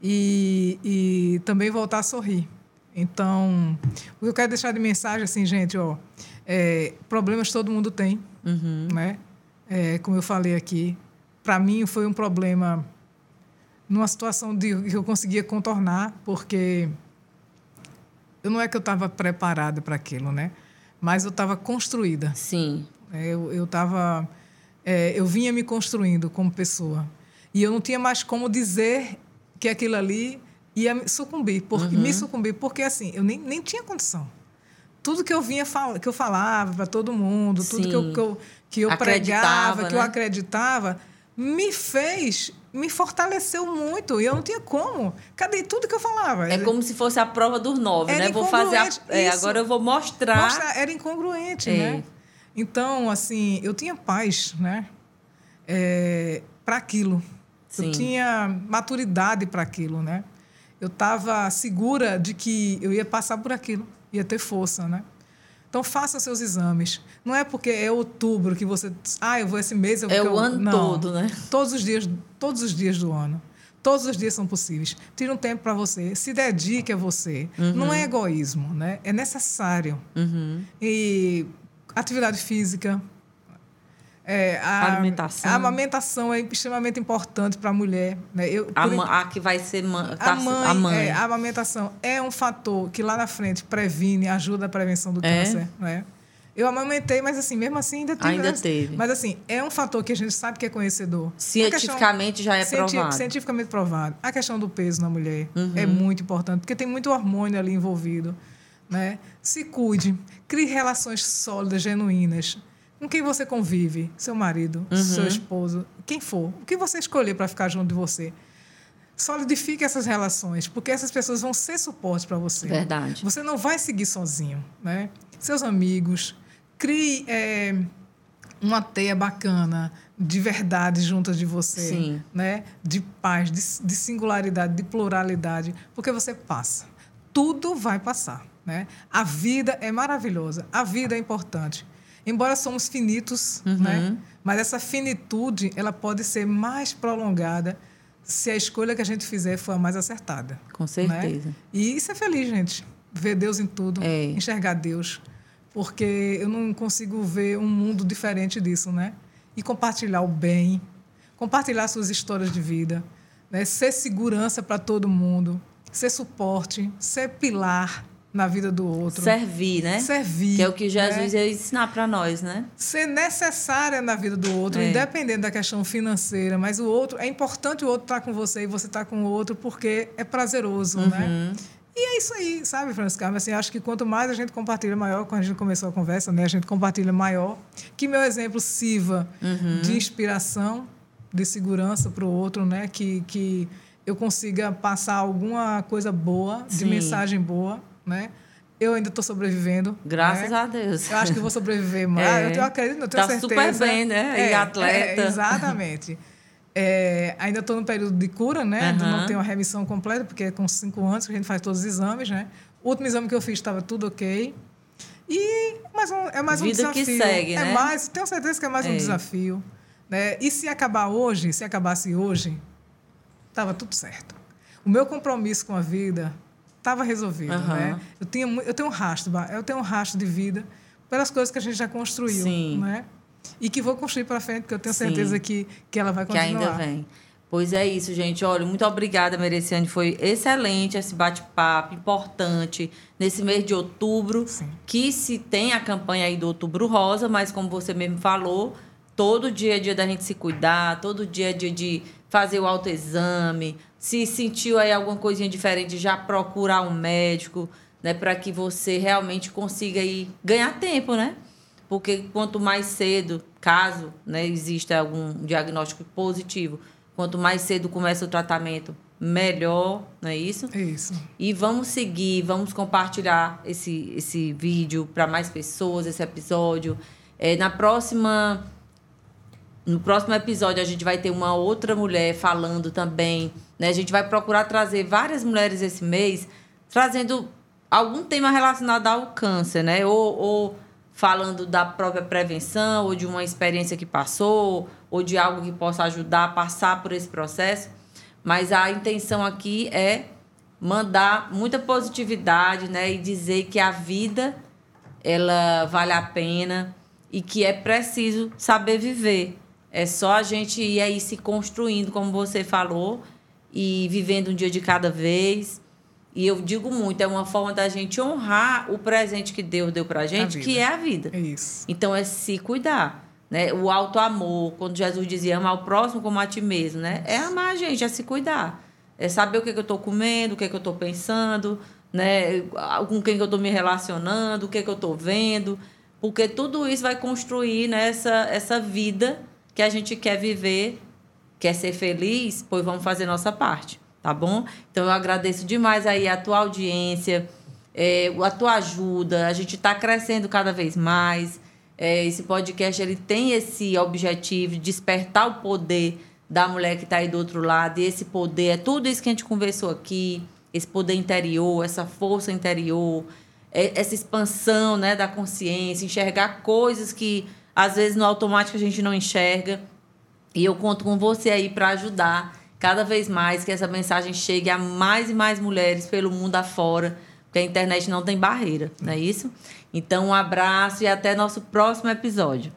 E, e também voltar a sorrir. Então, o que eu quero deixar de mensagem, assim, gente, ó, é, problemas todo mundo tem, uhum. né? É, como eu falei aqui, para mim foi um problema numa situação de que eu conseguia contornar, porque eu não é que eu estava preparada para aquilo, né? Mas eu estava construída. Sim. É, eu estava, é, eu vinha me construindo como pessoa e eu não tinha mais como dizer que aquilo ali ia sucumbir, porque, uhum. me sucumbir, porque assim, eu nem, nem tinha condição. Tudo que eu vinha que eu falava para todo mundo, Sim. tudo que eu, que eu, que eu pregava, né? que eu acreditava, me fez, me fortaleceu muito. E eu não tinha como. Cadê tudo que eu falava? É como se fosse a prova dos nove, Era né? Vou fazer a, é, agora eu vou mostrar. mostrar era incongruente, é. né? Então, assim, eu tinha paz, né? É, para aquilo. Sim. Eu tinha maturidade para aquilo, né? Eu estava segura de que eu ia passar por aquilo, ia ter força, né? Então faça seus exames. Não é porque é outubro que você, ah, eu vou esse mês, eu É o ano não. todo, né? Todos os dias, todos os dias do ano. Todos os dias são possíveis. Tire um tempo para você, se dedique a você. Uhum. Não é egoísmo, né? É necessário. Uhum. E atividade física, é, a, alimentação. a amamentação é extremamente importante para a mulher. Né? Eu, a, a, que vai ser man, tá, a mãe. A, mãe. É, a amamentação é um fator que lá na frente previne, ajuda a prevenção do é? câncer. Né? Eu amamentei, mas assim, mesmo assim ainda tive. Ainda teve. Mas assim, é um fator que a gente sabe que é conhecedor. Cientificamente questão, já é cienti provado. Cientificamente provado. A questão do peso na mulher uhum. é muito importante, porque tem muito hormônio ali envolvido. Né? Se cuide, crie relações sólidas, genuínas com quem você convive, seu marido, uhum. seu esposo, quem for, o que você escolher para ficar junto de você. Solidifique essas relações, porque essas pessoas vão ser suporte para você. Verdade. Você não vai seguir sozinho, né? Seus amigos, crie é, uma teia bacana de verdade juntas de você, Sim. né? De paz, de, de singularidade, de pluralidade, porque você passa. Tudo vai passar, né? A vida é maravilhosa, a vida é importante embora somos finitos, uhum. né? Mas essa finitude, ela pode ser mais prolongada se a escolha que a gente fizer for a mais acertada. Com certeza. Né? E ser feliz, gente. Ver Deus em tudo, é. enxergar Deus. Porque eu não consigo ver um mundo diferente disso, né? E compartilhar o bem, compartilhar suas histórias de vida, né? ser segurança para todo mundo, ser suporte, ser pilar, na vida do outro. Servir, né? Servir. Que é o que Jesus né? ia ensinar para nós, né? Ser necessária na vida do outro, é. independente da questão financeira. Mas o outro, é importante o outro estar tá com você e você estar tá com o outro porque é prazeroso, né? uhum. né? E é isso aí, sabe, Francisca? Assim, acho que quanto mais a gente compartilha maior, quando a gente começou a conversa, né? A gente compartilha maior. Que meu exemplo sirva uhum. de inspiração, de segurança para o outro, né? Que, que eu consiga passar alguma coisa boa, Sim. de mensagem boa né? Eu ainda estou sobrevivendo. Graças né? a Deus. Eu acho que vou sobreviver mais. É. Eu, acredito, eu tenho tá certeza. super bem, né? É, e atleta. É, exatamente. É, ainda estou no período de cura, né? Uhum. Não tenho a remissão completa, porque é com cinco anos que a gente faz todos os exames, né? O último exame que eu fiz estava tudo ok. E mais um, é mais Vida um desafio. que segue, é né? Mais, tenho certeza que é mais um é. desafio. Né? E se acabar hoje, se acabasse hoje, estava tudo certo. O meu compromisso com a vida estava resolvido, uhum. né? Eu tinha eu tenho um rastro, eu tenho um rastro de vida pelas coisas que a gente já construiu, Sim. né? E que vou construir para frente, porque eu tenho Sim. certeza que que ela vai continuar. Que ainda vem. Pois é isso, gente. Olha, muito obrigada, Mereciane. Foi excelente esse bate-papo, importante, nesse mês de outubro, Sim. que se tem a campanha aí do Outubro Rosa, mas como você mesmo falou, todo dia é dia da gente se cuidar, todo dia é dia de fazer o autoexame. Se sentiu aí alguma coisinha diferente, já procurar um médico, né, para que você realmente consiga aí ganhar tempo, né? Porque quanto mais cedo, caso né, exista algum diagnóstico positivo, Quanto mais cedo começa o tratamento, melhor, não é isso? Isso. E vamos seguir, vamos compartilhar esse, esse vídeo para mais pessoas, esse episódio. É, na próxima. No próximo episódio, a gente vai ter uma outra mulher falando também. Né? A gente vai procurar trazer várias mulheres esse mês, trazendo algum tema relacionado ao câncer, né? Ou, ou falando da própria prevenção, ou de uma experiência que passou, ou de algo que possa ajudar a passar por esse processo. Mas a intenção aqui é mandar muita positividade, né, e dizer que a vida ela vale a pena e que é preciso saber viver. É só a gente ir aí se construindo, como você falou, e vivendo um dia de cada vez. E eu digo muito, é uma forma da gente honrar o presente que Deus deu pra gente, que é a vida. É isso. Então é se cuidar. Né? O alto amor, quando Jesus dizia amar o próximo como a ti mesmo, né? É amar a gente, é se cuidar. É saber o que, é que eu estou comendo, o que, é que eu estou pensando, né? com quem que eu estou me relacionando, o que, é que eu estou vendo. Porque tudo isso vai construir né, essa, essa vida que a gente quer viver, quer ser feliz, pois vamos fazer nossa parte, tá bom? Então eu agradeço demais aí a tua audiência, é, a tua ajuda. A gente está crescendo cada vez mais. É, esse podcast ele tem esse objetivo de despertar o poder da mulher que está aí do outro lado. E esse poder é tudo isso que a gente conversou aqui, esse poder interior, essa força interior, é, essa expansão né, da consciência, enxergar coisas que às vezes no automático a gente não enxerga. E eu conto com você aí para ajudar cada vez mais que essa mensagem chegue a mais e mais mulheres pelo mundo afora, porque a internet não tem barreira, não é isso? Então, um abraço e até nosso próximo episódio.